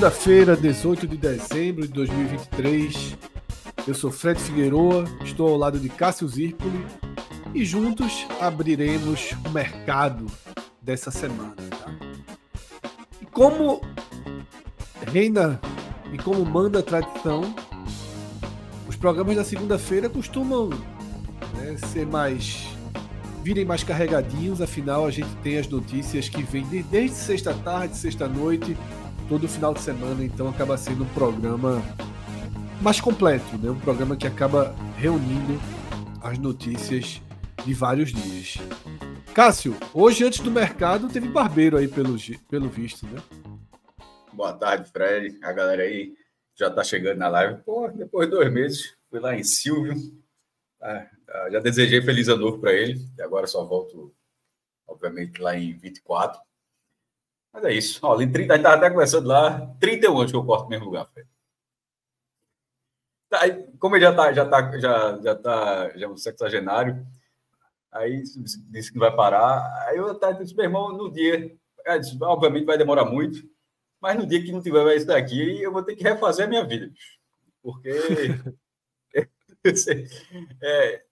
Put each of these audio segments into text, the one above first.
Segunda-feira, 18 de dezembro de 2023. Eu sou Fred Figueroa, estou ao lado de Cássio Zirpoli e juntos abriremos o mercado dessa semana. Como reina e como manda a tradição, os programas da segunda-feira costumam né, ser mais virem mais carregadinhos, afinal a gente tem as notícias que vêm de- desde sexta tarde, sexta noite, todo final de semana, então acaba sendo um programa mais completo, né? Um programa que acaba reunindo as notícias de vários dias. Cássio, hoje antes do mercado teve barbeiro aí pelo, pelo visto, né? Boa tarde, Fred. A galera aí já tá chegando na live. Pô, depois de dois meses, fui lá em Silvio. Ah, ah, já desejei feliz ano novo para ele. E agora só volto, obviamente, lá em 24. Mas é isso. Ó, em 30, a gente tava até conversando lá. 31 anos que eu corto no mesmo lugar, Fred. Tá, como ele já tá, já tá, já, já tá, já é um sexagenário, aí disse que não vai parar. Aí eu até disse, meu irmão, no dia, disse, obviamente vai demorar muito, mas no dia que não tiver isso daqui, eu vou ter que refazer a minha vida. Porque é,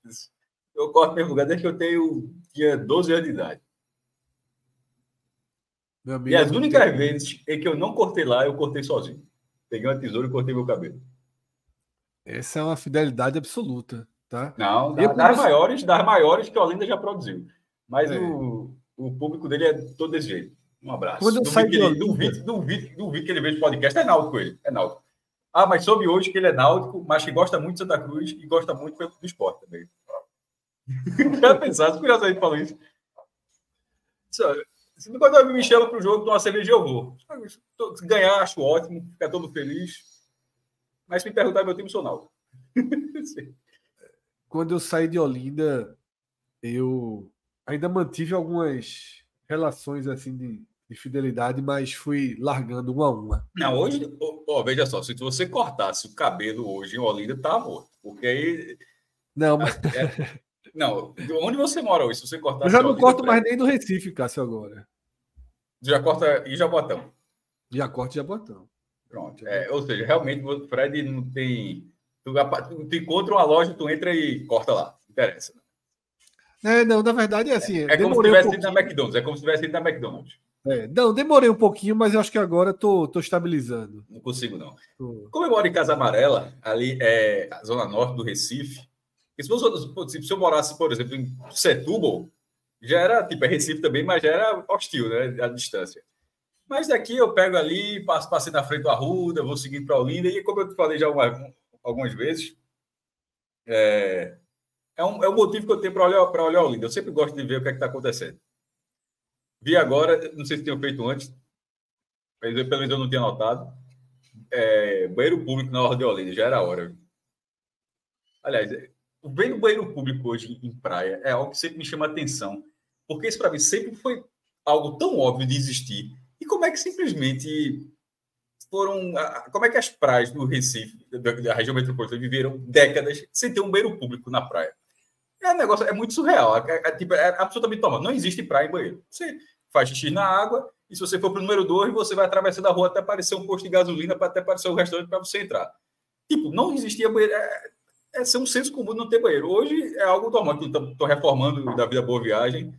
eu corto mesmo lugar desde que eu tenho tinha 12 anos de idade. Meu amigo, E as únicas vezes em que eu não cortei lá, eu cortei sozinho. Peguei uma tesoura e cortei meu cabelo. Essa é uma fidelidade absoluta, tá? Não, Eu das, comecei- maiores, das maiores que a Olinda já produziu. Mas É. o, o público dele é todo desse jeito. Um abraço. Quando eu duvido, saí que ele, duvido, duvido, duvido que ele veja podcast. É náutico ele. É náutico. Ah, mas soube hoje que ele é náutico, mas que gosta muito de Santa Cruz e gosta muito do esporte também. Já pensasse, curiosamente falou isso. Se quando me chama para o jogo de uma cerveja, eu vou. Se ganhar, acho ótimo, ficar todo feliz. Mas se me perguntar meu time, sou náutico. Quando eu saí de Olinda, eu ainda mantive algumas relações assim de, de fidelidade, mas fui largando uma a uma. Não, hoje, ó, veja só, se você cortasse o cabelo hoje em Olinda, tá morto. Porque aí. Não, mas é- não, onde você mora hoje? Se você cortasse. eu já não Olinda, corto mais nem do Recife, Cássio, agora. Já corta e já botão. Já corto já botão. Pronto. É, ou seja, realmente o Fred não tem. Tu, tu, encontra uma loja, tu entra e corta lá. Não interessa. É, não, na verdade é assim. É como se demorei um tivesse ido na. McDonald's. É como se tivesse ido na McDonald's. É, não, demorei um pouquinho, mas eu acho que agora tô, tô estabilizando. Não consigo, não. Tô- Como eu moro em Casa Amarela, ali é a zona norte do Recife, se, fosse, se eu morasse, por exemplo, em Setúbal, já era, tipo, é Recife também, mas já era hostil, né, a distância. Mas daqui eu pego ali, passo, passei na frente do Arruda, vou seguindo para Olinda, e como eu te falei já uma- algumas vezes, é, é, um, é um motivo que eu tenho para olhar, para olhar Olinda. Eu sempre gosto de ver o que é está acontecendo. Vi agora, não sei se tinham feito antes, mas pelo menos eu não tinha notado, é, banheiro público na Ordem de Olinda, já era hora. Aliás, é, o banheiro público hoje em praia é algo que sempre me chama atenção, porque isso para mim sempre foi algo tão óbvio de existir. E como é que simplesmente foram. Como é que as praias do Recife, da, região metropolitana, viveram décadas sem ter um banheiro público na praia? É um negócio, é muito surreal. É, é, tipo, é absolutamente normal. Não existe praia em banheiro. Você faz xixi na água, e se você for para o número 2, você vai atravessando a rua até aparecer um posto de gasolina, para até aparecer um restaurante para você entrar. Tipo, não existia banheiro. É, é ser um senso comum não ter banheiro. Hoje é algo normal. Estou reformando da Vida Boa Viagem.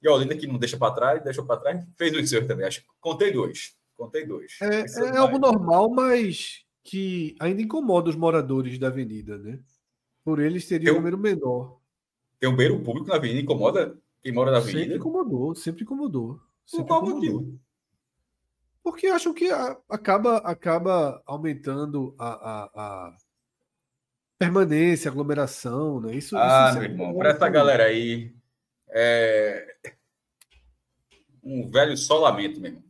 E a Olinda, que não deixa para trás, deixou para trás, fez os seus também. Acho que contei dois. Contei dois. É, é algo normal, mas que ainda incomoda os moradores da avenida, né? Por eles teria um número menor. Tem um beiro público na avenida, incomoda quem mora na avenida? Sempre incomodou, sempre incomodou. Sempre Por qual incomodou. motivo? Porque acham que acaba, acaba aumentando a, a, a permanência, a aglomeração, né? Isso, Ah, isso meu irmão, para essa galera aí, é um velho solamento, meu irmão.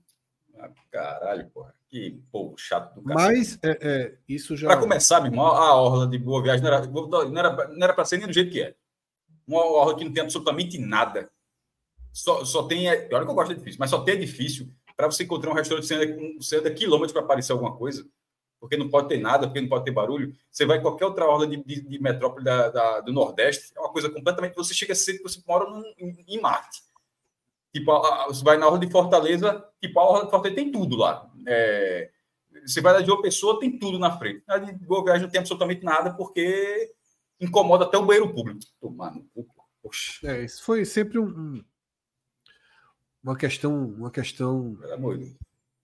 Ah, caralho, porra. Que povo chato do. Mas é, é, isso já. Para começar, meu irmão, a orla de Boa Viagem não era, não era, não era para ser nem do jeito que é. Uma orla que não tem absolutamente nada. Só, só tem. é, Olha que eu gosto de edifício, mas só tem edifício para você encontrar um restaurante você anda quilômetros para aparecer alguma coisa. Porque não pode ter nada, porque não pode ter barulho. Você vai em qualquer outra orla de, de, de metrópole da, da- do Nordeste, é uma coisa completamente. Você chega a ser que você mora num- em, em Marte. Tipo, a- a- você vai na orla de Fortaleza, tipo, a orla de Fortaleza tem tudo lá. É, você vai na de uma pessoa, tem tudo na frente. Na de Boa Viagem não tem absolutamente nada, porque incomoda até o banheiro público. Poxa, É, isso foi sempre um, um- uma questão, uma questão.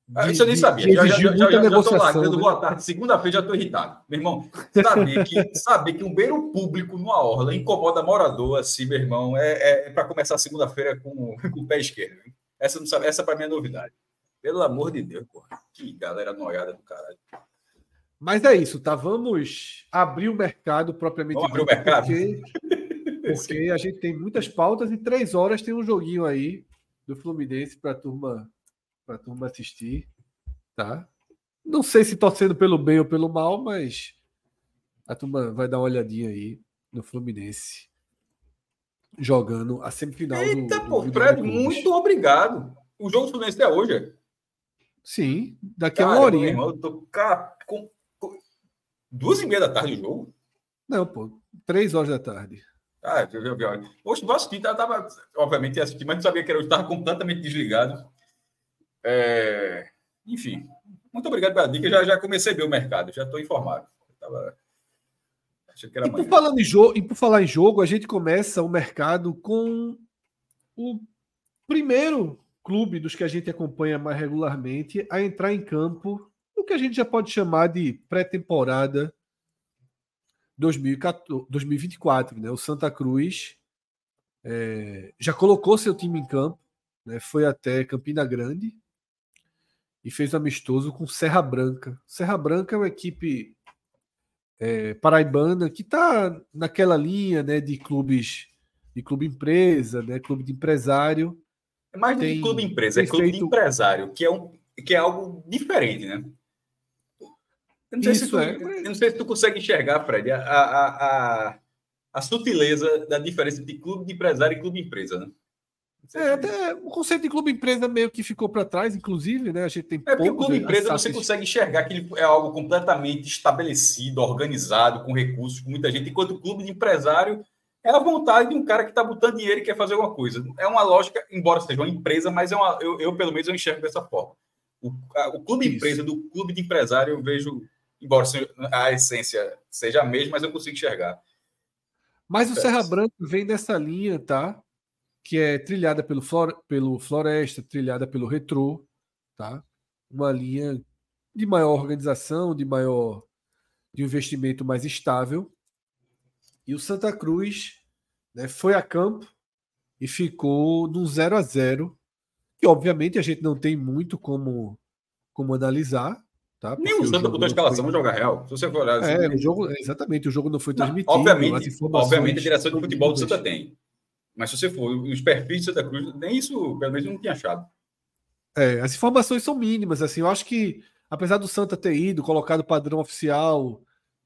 De. Ah, de- Isso eu nem de- sabia. de Já, já, já, já, já né? boa tarde. Segunda-feira já estou irritado. Meu irmão, saber que, saber que um beiro público numa orla incomoda morador, assim, meu irmão, é, é, para começar segunda-feira com, com o pé esquerdo. hein? Essa, não sabe, essa para mim é novidade. Pelo amor de Deus, porra. Que galera noiada do caralho. Mas é isso, tá? Vamos abrir o mercado propriamente Vamos abrir o mercado? Porque, porque a gente tem muitas pautas e três horas tem um joguinho aí do Fluminense para turma para turma assistir, tá? Não sei se torcendo pelo bem ou pelo mal, mas a turma vai dar uma olhadinha aí no Fluminense jogando a semifinal Eita, do, pô, do Fred, Libertadores. muito obrigado. O jogo do Fluminense é hoje. Sim, daqui a Cara, uma meu horinha. irmão, eu tô com, com- duas e meia da tarde o jogo. Não, pô, três horas da tarde. Ah, eu vi. olha. Hoje vou assistir, tá, tava, obviamente ia assistir, mas não sabia que era hoje, estava completamente desligado. É, enfim, muito obrigado pela dica. Já, já comecei a ver o mercado, já estou informado. Tava, achei que era E por, falando em jogo, e por falar em jogo, a gente começa o mercado com o primeiro clube dos que a gente acompanha mais regularmente a entrar em campo no que a gente já pode chamar de pré-temporada 2014 2024. Né? O Santa Cruz é, já colocou seu time em campo, né? foi até Campina Grande e fez amistoso com Serra Branca. Serra Branca é uma equipe é, paraibana que está naquela linha né, de clubes de clube empresa, né, clube de empresário. É mais do que clube empresa, é clube de feito- empresário, que é, um, que é algo diferente, né? Eu não, sei se Isso tu, é. eu não sei se tu consegue enxergar, Fred, a, a, a, a sutileza da diferença de clube de empresário e clube empresa, né? É, até o conceito de clube empresa meio que ficou para trás, inclusive, né? A gente tem É porque o clube empresa você consegue enxergar que ele é algo completamente estabelecido, organizado, com recursos, com muita gente, enquanto o clube de empresário é a vontade de um cara que está botando dinheiro e quer fazer alguma coisa. É uma lógica, embora seja uma empresa, mas é uma, eu, eu, pelo menos eu enxergo dessa forma. O, a- o clube Isso. empresa do clube de empresário eu vejo, embora a essência seja a mesma, mas eu consigo enxergar. Mas o. Serra Branca vem nessa linha, tá? Que é trilhada pelo, Flor- pelo Floresta, trilhada pelo Retrô, tá? Uma linha de maior organização, de maior de um investimento mais estável. E o Santa Cruz né, foi a campo e ficou num 0 a 0 que obviamente a gente não tem muito como, como analisar. Tá? Nem o Santa botou a não escalação foi- no Joga Real. Se você for olhar, É, assim, o jogo, exatamente, o jogo não foi Não, transmitido. as obviamente, obviamente a direção de futebol do. Santa tem. Mas se você for, os perfis do Santa Cruz, nem isso, pelo menos, eu não tinha achado. É, as informações são mínimas, assim. Eu acho que, apesar do Santa ter ido, colocado o padrão oficial,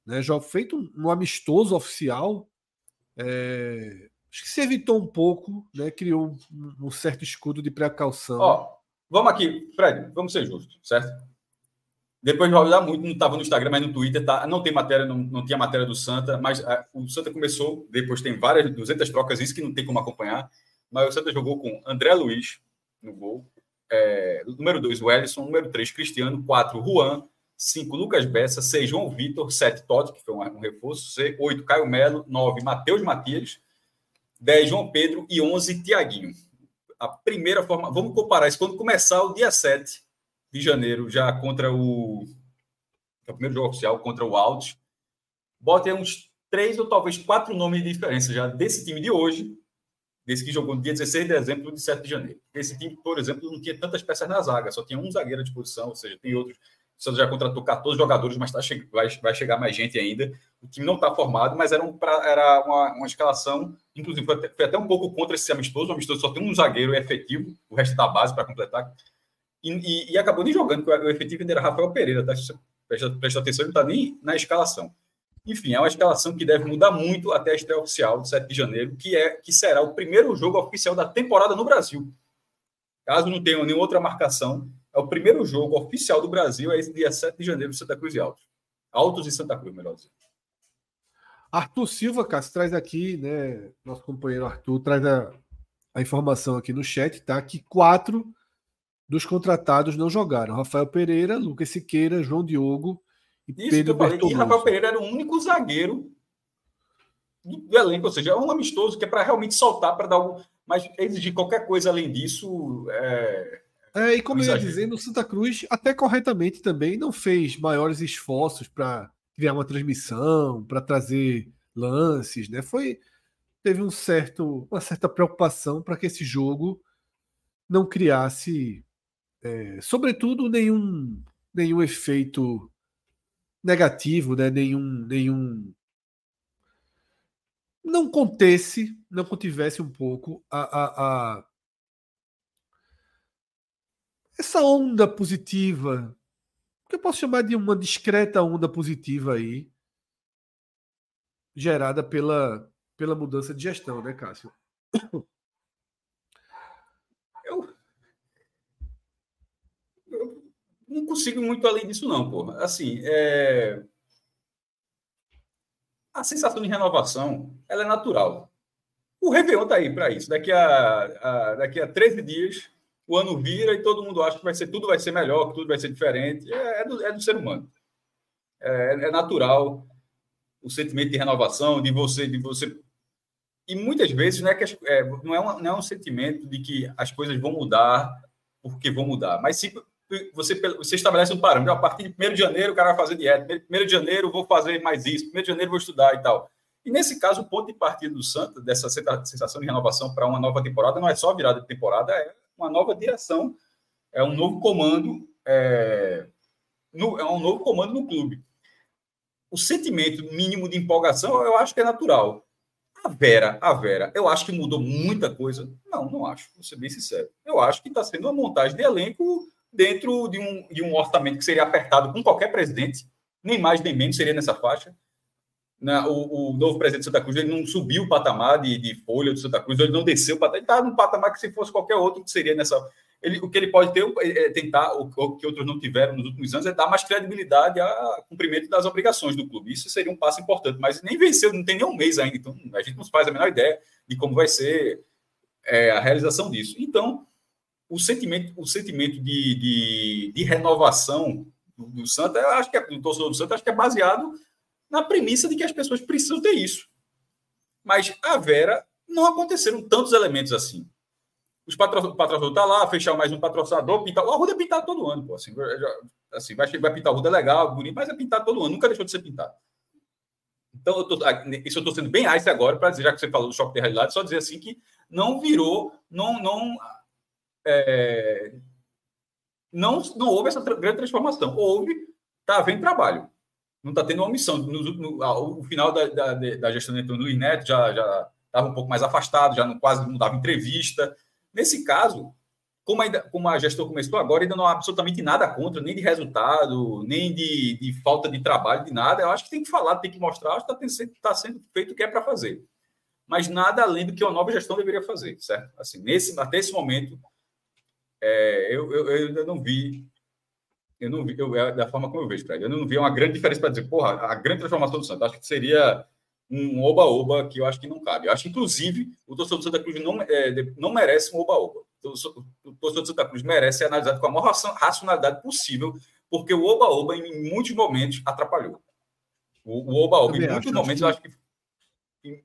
né, jogo feito um, um amistoso oficial, é, acho que se evitou um pouco, né, criou um, um certo escudo de precaução. Ó, vamos aqui, Fred, vamos ser justos, certo? Depois vai olhar muito, não estava no Instagram, mas no Twitter, tá? Não tem matéria, não, não tinha matéria do Santa, mas ah, o Santa começou, depois tem várias, 200 trocas, isso que não tem como acompanhar, mas o Santa jogou com André Luiz no gol, é, número 2, Wellison, número 3, Cristiano, 4, Juan, 5, Lucas Bessa, 6, João Vitor, 7, Totti, que foi um, um reforço, 8, Caio Melo, 9, Matheus Matias, 10, João Pedro e 11, Tiaguinho. A primeira forma, vamos comparar isso quando começar o dia 7 de janeiro, já contra o. É o primeiro jogo oficial contra o Altos. Bota uns três ou talvez quatro nomes de diferença já desse time de hoje, desse que jogou no dia 16 de dezembro de 7 de janeiro. Esse time, por exemplo, não tinha tantas peças na zaga, só tinha um zagueiro à disposição, ou seja, tem outros. O Santos já contratou 14 jogadores, mas tá vai, vai chegar mais gente ainda. O time não está formado, mas era, um, era uma, uma escalação, inclusive foi até, foi até, um pouco contra esse amistoso. O amistoso só tem um zagueiro efetivo, o resto da base para completar. E, e, e, acabou nem jogando, porque o efetivo ainda era Rafael Pereira, tá? Presta, presta atenção, ele não está nem na escalação. Enfim, é uma escalação que deve mudar muito até a estreia oficial de 7 de janeiro, que, é, que será o primeiro jogo oficial da temporada no Brasil. Caso não tenha nenhuma outra marcação, é o primeiro jogo oficial do Brasil, é esse dia 7 de janeiro, Santa Cruz e Altos. Altos e Santa Cruz, melhor dizer. Arthur Silva, Cássio, traz aqui, né? Nosso companheiro Arthur traz a, a informação aqui no chat, tá? Que quatro dos contratados não jogaram. Rafael Pereira, Lucas Siqueira, João Diogo e Isso Pedro que E Rafael Pereira era o único zagueiro do, do elenco, ou seja, é um amistoso que é para realmente soltar, para dar algum. Mas exigir qualquer coisa além disso. É, é e como eu ia dizendo, o Santa Cruz, até corretamente também, não fez maiores esforços para criar uma transmissão, para trazer lances, né? Foi teve um certo, uma certa preocupação para que esse jogo não criasse, é, sobretudo, nenhum, nenhum efeito negativo, né? nenhum, nenhum. Não contesse, não contivesse um pouco a, a, a... essa onda positiva, que eu posso chamar de uma discreta onda positiva aí, gerada pela, pela mudança de gestão, né, Cássio? Eu, não consigo muito além disso, não, porra. Assim, é... a sensação de renovação ela é natural. O Réveillon está aí para isso. Daqui a, a, daqui a 13 dias, o ano vira e todo mundo acha que vai ser, tudo vai ser melhor, que tudo vai ser diferente. É, é, do, é do, ser humano. É, é, natural o sentimento de renovação, de você, de você. E muitas vezes não é, que as, é, não, é uma, não é um sentimento de que as coisas vão mudar porque vão mudar, mas sim você, você estabelece um parâmetro. A partir de 1 de janeiro, o cara vai fazer dieta. 1 de janeiro, vou fazer mais isso. 1 de janeiro, vou estudar e tal. E nesse caso, o ponto de partida do Santa, dessa sensação de renovação para uma nova temporada, não é só virada de temporada, é uma nova direção, é um novo comando, é, no, é um novo comando no clube. O sentimento mínimo de empolgação, eu acho que é natural. A Vera, a Vera, eu acho que mudou muita coisa. Não, não acho, vou ser bem sincero. Eu acho que está sendo uma montagem de elenco dentro de um, de um orçamento que seria apertado com qualquer presidente, nem mais nem menos seria nessa faixa. Na, o, o, novo presidente de Santa Cruz ele não subiu o patamar de, de folha do Santa Cruz, ele não desceu o patamar, ele está num patamar que se fosse qualquer outro que seria nessa. Ele, o que ele pode ter é, é tentar, o, o, que outros não tiveram nos últimos anos, é dar mais credibilidade ao cumprimento das obrigações do clube. Isso seria um passo importante, mas nem venceu, não tem nem um mês ainda, então a gente não faz a menor ideia de como vai ser é, a realização disso. Então, o sentimento, o sentimento de, de, de renovação do, do Santa, acho que é, do torcedor do Santa, acho que é baseado na premissa de que as pessoas precisam ter isso. Mas a Vera não aconteceram tantos elementos assim. Os patro, o patrocinador está lá, fechar mais um patrocinador, pintar. O Arruda é pintado todo ano, pô. Assim, assim, vai, vai pintar o Arruda legal, bonito, mas é pintado todo ano, nunca deixou de ser pintado. Então, eu tô, isso eu estou sendo bem ice agora, para dizer, já que você falou do choque de realidade, só dizer assim que não virou, não, não é, não, não houve essa grande transformação. Houve, está havendo trabalho. Não está tendo uma omissão. No, no, final da, da, da gestão do Luiz Neto já estava um pouco mais afastado, já não, quase não dava entrevista. Nesse caso, como, como a gestão começou agora, ainda não há absolutamente nada contra, nem de resultado, nem de, de falta de trabalho, de nada. Eu acho que tem que falar, tem que mostrar, acho que está tá sendo feito o que é para fazer. Mas nada além do que uma nova gestão deveria fazer, certo? Assim, nesse, até esse momento, é, eu, eu, eu, ainda não vi, eu não vi, eu, é da forma como eu vejo, Fred, eu não vi uma grande diferença para dizer, porra, a grande transformação do Santos, acho que seria um oba-oba que eu acho que não cabe. Eu acho que, inclusive, o torcedor do Santa Cruz não, é, não merece um oba-oba. O torcedor do Santa Cruz merece ser analisado com a maior racionalidade possível, porque o oba-oba, em muitos momentos, atrapalhou. O oba-oba, em muitos momentos, eu acho que. Em,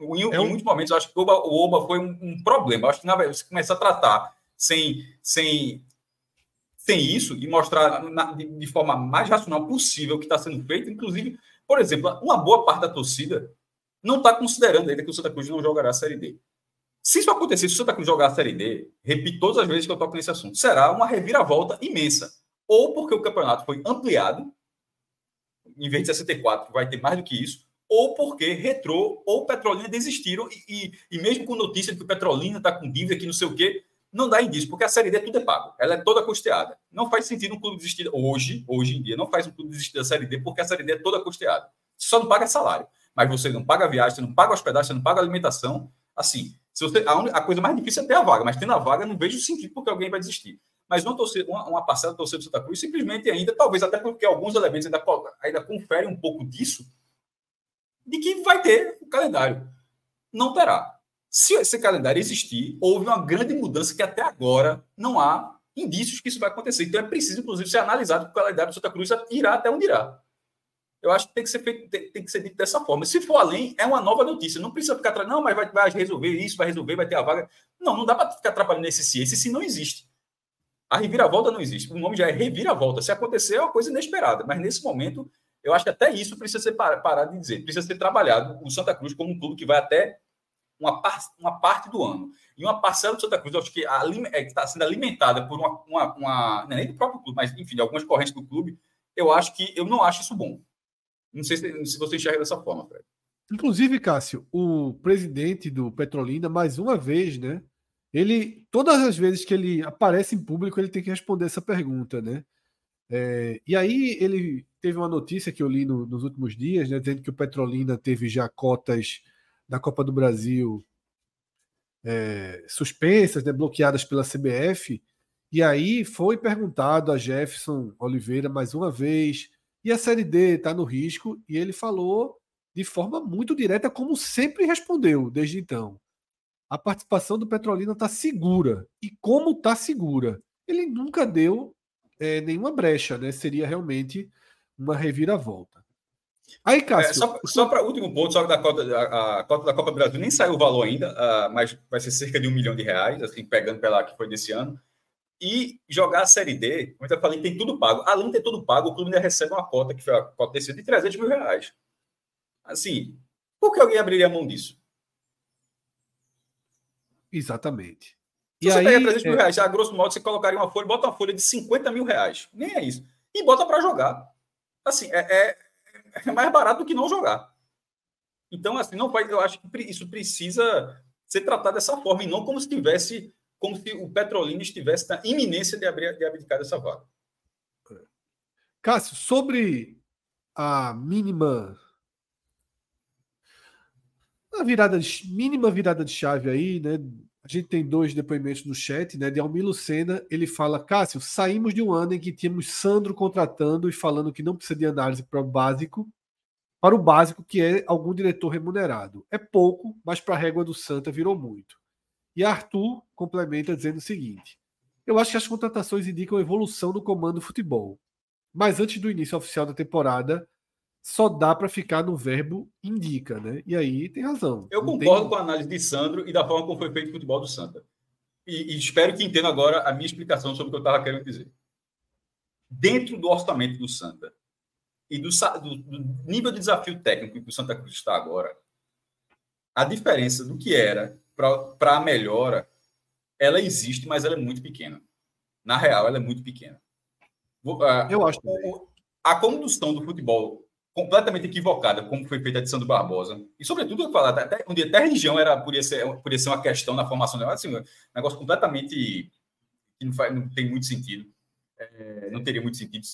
em, é um... em, muitos momentos, eu acho que o oba, foi um, um problema. Eu acho que, na verdade, você começa a tratar sem, sem, sem isso e mostrar na, de, de, forma mais racional possível o que está sendo feito, inclusive Por exemplo, uma boa parte da torcida não está considerando ainda que o Santa Cruz não jogará a Série D. Se isso acontecer, se o Santa Cruz jogar a Série D, repito todas as vezes que eu toco nesse assunto, será uma reviravolta imensa. Ou porque o campeonato foi ampliado, em vez de 64, vai ter mais do que isso, ou porque Retrô ou Petrolina desistiram, e, e, e mesmo com notícia de que o Petrolina está com dívida, que não sei o quê, não dá indício, porque a Série D tudo é pago, ela é toda custeada. Não faz sentido um clube desistir, hoje, hoje em dia, não faz um clube desistir da Série D, porque a Série D é toda custeada. Você só não paga salário, mas você não paga viagem, você não paga hospedagem, você não paga alimentação. Assim, se você, a, a, coisa mais difícil é ter a vaga, mas tendo a vaga, não vejo sentido porque alguém vai desistir. Mas uma, torcida, uma, uma parcela da torcida do Santa Cruz, simplesmente ainda, talvez até porque alguns elementos ainda, ainda conferem um pouco disso, de que vai ter o calendário. Não terá. Se esse calendário existir, houve uma grande mudança que até agora não há indícios que isso vai acontecer. Então é preciso, inclusive, ser analisado que o calendário do Santa Cruz irá até onde irá. Eu acho que tem que ser feito, tem, tem, que ser dito dessa forma. Se for além, é uma nova notícia. Não precisa ficar atrás, não, mas vai, vai resolver isso, vai resolver, vai ter a vaga. Não, não dá para ficar atrapalhando esse si. Esse si não existe. A reviravolta não existe. O nome já é reviravolta. Se acontecer, é uma coisa inesperada. Mas nesse momento, eu acho que até isso precisa ser parado de dizer. Precisa ser trabalhado o Santa Cruz como um clube que vai até uma, par, uma parte do ano. E uma parcela do Santa Cruz, acho que é, está sendo alimentada por uma, uma, uma, é nem do próprio clube, mas enfim, de algumas correntes do clube. Eu acho que eu não acho isso bom. Não sei se, se você enxerga dessa forma, Fred. Inclusive, Cássio, o presidente do Petrolina, mais uma vez, né? Ele, todas as vezes que ele aparece em público, ele tem que responder essa pergunta, né? É, e aí ele teve uma notícia que eu li no, nos últimos dias, né, dizendo que o Petrolina teve já cotas da Copa do Brasil é, suspensas, né, bloqueadas pela CBF. E aí foi perguntado a Jefferson Oliveira mais uma vez, e a Série D está no risco, e ele falou de forma muito direta, como sempre respondeu desde então. A participação do Petrolina está segura. E como está segura? Ele nunca deu é, nenhuma brecha, né? Seria realmente uma reviravolta. Aí, Cássio. É, só só para último ponto, só da cota, a, a, cota da Copa do Brasil nem saiu o valor ainda, uh, mas vai ser cerca de um milhão de reais, assim, pegando pela que foi desse ano. E jogar a Série D, como eu falei, tem tudo pago. Além de ter tudo pago, o clube ainda recebe uma cota, que foi a cota desse de 300 mil reais. Assim, por que alguém abriria a mão disso? Exatamente. Se e você aí, pega 300 mil é... reais, a grosso modo, você colocaria uma folha, bota uma folha de 50 mil reais. Nem é isso. E bota para jogar. Assim, é, é é mais barato do que não jogar. Então, assim, não vai, eu acho que isso precisa ser tratado dessa forma, e não como se tivesse, como se o Petrolina estivesse na iminência de, abrir, de abdicar dessa vaga. Cássio, sobre a mínima a virada de, mínima virada de chave aí, né? A gente tem dois depoimentos no chat, né? De Almir Lucena, ele fala: Cássio, saímos de um ano em que tínhamos Sandro contratando e falando que não precisa de análise para o básico, para o básico, que é algum diretor remunerado. É pouco, mas para a régua do Santa virou muito. E Arthur complementa dizendo o seguinte: Eu acho que as contratações indicam evolução no comando do futebol. Mas antes do início oficial da temporada, só dá para ficar no verbo indica, né? E aí tem razão. Eu concordo tem... com a análise de Sandro e da forma como foi feito o futebol do Santa. E, e espero que entenda agora a minha explicação sobre o que eu estava querendo dizer. Dentro do orçamento do Santa e do, do, do nível de desafio técnico que o Santa Cruz está agora, a diferença do que era para a melhora, ela existe, mas ela é muito pequena. Na real, ela é muito pequena. Eu acho. A condução do futebol completamente equivocada, como foi feita a edição do Barbosa. E, sobretudo, eu falar, até, onde até religião era, podia, ser, podia ser uma questão na formação dela, assim, um negócio completamente que não, faz, não tem muito sentido. É, não teria muito sentido,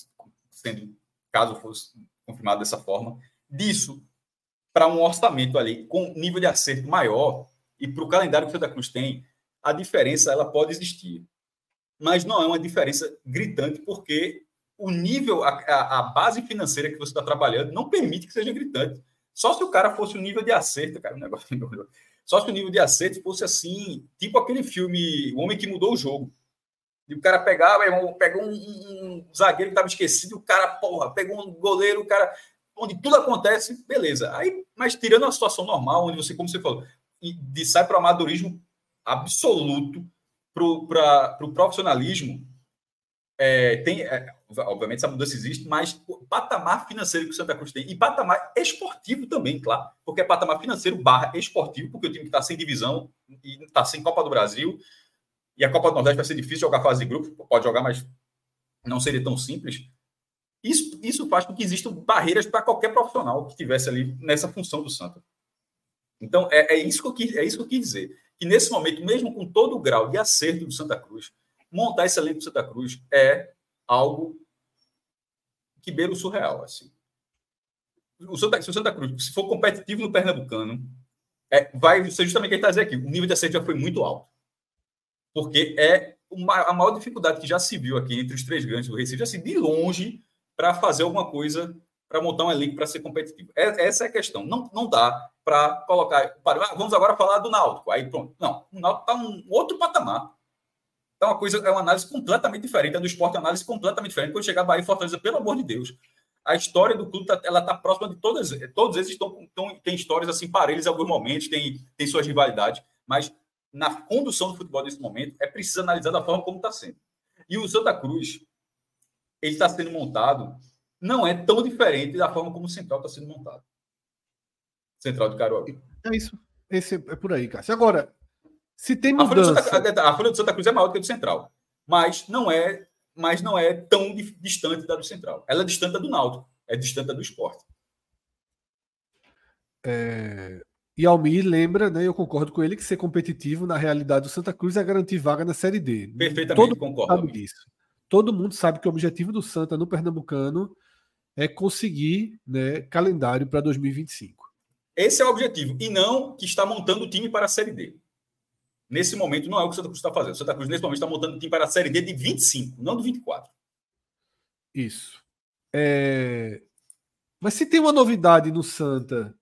sendo caso fosse confirmado dessa forma. Disso, para um orçamento ali com nível de acerto maior, e para o calendário que o Santa Cruz tem, a diferença ela pode existir. Mas não é uma diferença gritante, porque o nível, a, a base financeira que você está trabalhando não permite que seja gritante. Só se o cara fosse o nível de acerto, cara, o negócio Só se o nível de acerto fosse assim, tipo aquele filme O Homem que Mudou o Jogo. E o cara pegava, irmão, pegou um, um, zagueiro que estava esquecido, o cara, porra, pegou um goleiro, o cara, onde tudo acontece, beleza. Aí, mas tirando a situação normal, onde você, como você falou, de sai para o amadorismo absoluto, para o pro profissionalismo, é, tem, é, obviamente essa mudança existe, mas o patamar financeiro que o Santa Cruz tem, e patamar esportivo também, claro, porque é patamar financeiro barra esportivo, porque o time está sem divisão e está sem Copa do Brasil, e a Copa do Nordeste vai ser difícil jogar fase de grupo, pode jogar, mas não seria tão simples. Isso, isso faz com que existam barreiras para qualquer profissional que estivesse ali nessa função do Santa. Então, é, é, isso que eu é isso que eu quis dizer. Que nesse momento, mesmo com todo o grau de acerto do Santa Cruz, montar esse elenco do Santa Cruz é algo que beira o surreal. Assim. O Santa, se o Santa Cruz, se for competitivo no Pernambucano, é, vai ser justamente o que ele está dizendo aqui. O nível de acerto já foi muito alto. Porque é uma, a maior dificuldade que já se viu aqui entre os três grandes do Recife, assim, de longe, para fazer alguma coisa, para montar um elenco para ser competitivo. É, essa é a questão. Não, não dá para colocar. Para, ah, vamos agora falar do Náutico. Aí pronto. Não, o Náutico está um outro patamar. É uma coisa, é uma análise completamente diferente. É do esporte, é uma análise completamente diferente. Quando chegar Bahia e Fortaleza, pelo amor de Deus, a história do clube tá, ela está próxima de todas. Todos eles estão, estão têm histórias assim parelhas em alguns momentos, tem suas rivalidades, mas na condução do futebol nesse momento é preciso analisar da forma como está sendo. E o Santa Cruz ele está sendo montado não é tão diferente da forma como o Central está sendo montado. Central de Caruaru. É isso. Esse é por aí, Cássio. Agora, se tem mudança... A folha, Santa, a folha do Santa Cruz é maior do que a do Central, mas não é, mas não é tão distante da do Central. Ela é distante da do Náutico, é distante da do Esporte. É... E Almir lembra, né? Eu concordo com ele que ser competitivo na realidade do Santa Cruz é garantir vaga na Série D. Perfeitamente, Todo concordo. Sabe disso. Todo mundo sabe que o objetivo do Santa no Pernambucano é conseguir né, calendário para 2025. Esse é o objetivo, e não que está montando o time para a Série D. Nesse momento, não é o que o Santa Cruz está fazendo. O Santa Cruz, nesse momento, está montando o time para a Série D de 25, não de 24. Isso. É... Mas se tem uma novidade no Santa,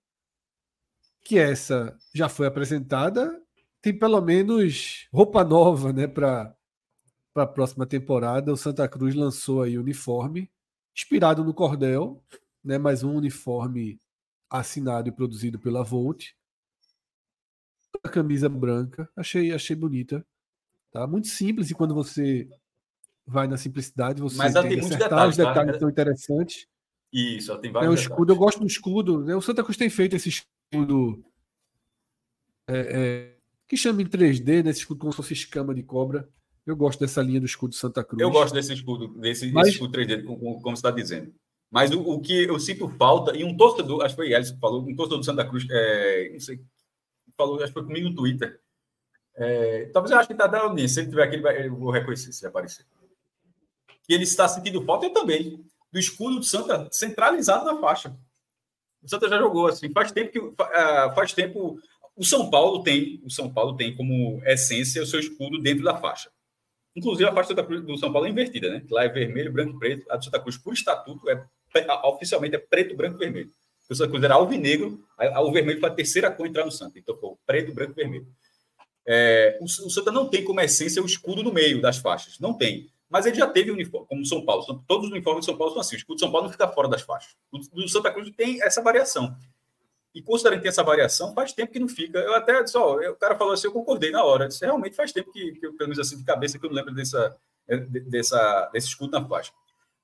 que essa já foi apresentada, tem pelo menos roupa nova né, para a próxima temporada. O Santa Cruz lançou aí o uniforme, inspirado no Cordel, né, mais um uniforme assinado e produzido pela Volt camisa branca. Achei, achei bonita. Tá? Muito simples, e quando você vai na simplicidade, você Mas tem muitos detalhes. Os detalhes tá? são interessantes. Isso, tem vários. É, o escudo, eu gosto do escudo. Né? O Santa Cruz tem feito esse escudo. É, é, que chama em 3D, né? Esse escudo como se fosse escama de cobra. Eu gosto dessa linha do escudo Santa Cruz. Eu gosto desse escudo, desse Mas... escudo 3D, como, como você está dizendo. Mas o, o, que eu sinto falta, e um torcedor, acho que foi Elson que falou, um torcedor do Santa Cruz, é, não sei falou, acho que foi comigo no Twitter. É, talvez eu acho que está dando nisso. Se ele tiver aqui, eu vou reconhecer se aparecer. Que ele está sentindo falta, eu também, do escudo do Santa centralizado na faixa. O Santa já jogou assim. Faz tempo que uh, faz tempo. O São Paulo tem, o São Paulo tem como essência o seu escudo dentro da faixa. Inclusive a faixa do São Paulo é invertida, né? Lá é vermelho, branco e preto. A do Santa Cruz, por estatuto, é oficialmente é preto, branco e vermelho o Santa Cruz era alvinegro, o vermelho foi a terceira cor entrar no Santa. Então, foi preto, branco e vermelho. É, o, o, Santa não tem como essência o escudo no meio das faixas. Não tem. Mas ele já teve uniforme, como São Paulo. Todos os uniformes de São Paulo são assim. O escudo de São Paulo não fica fora das faixas. O Santa Cruz tem essa variação. E considerando que tem essa variação, faz tempo que não fica. Eu até disse, ó, o cara falou assim, eu concordei na hora. Eu disse, realmente faz tempo que, que eu, pelo menos assim, de cabeça, que eu não lembro dessa, dessa, desse escudo na faixa.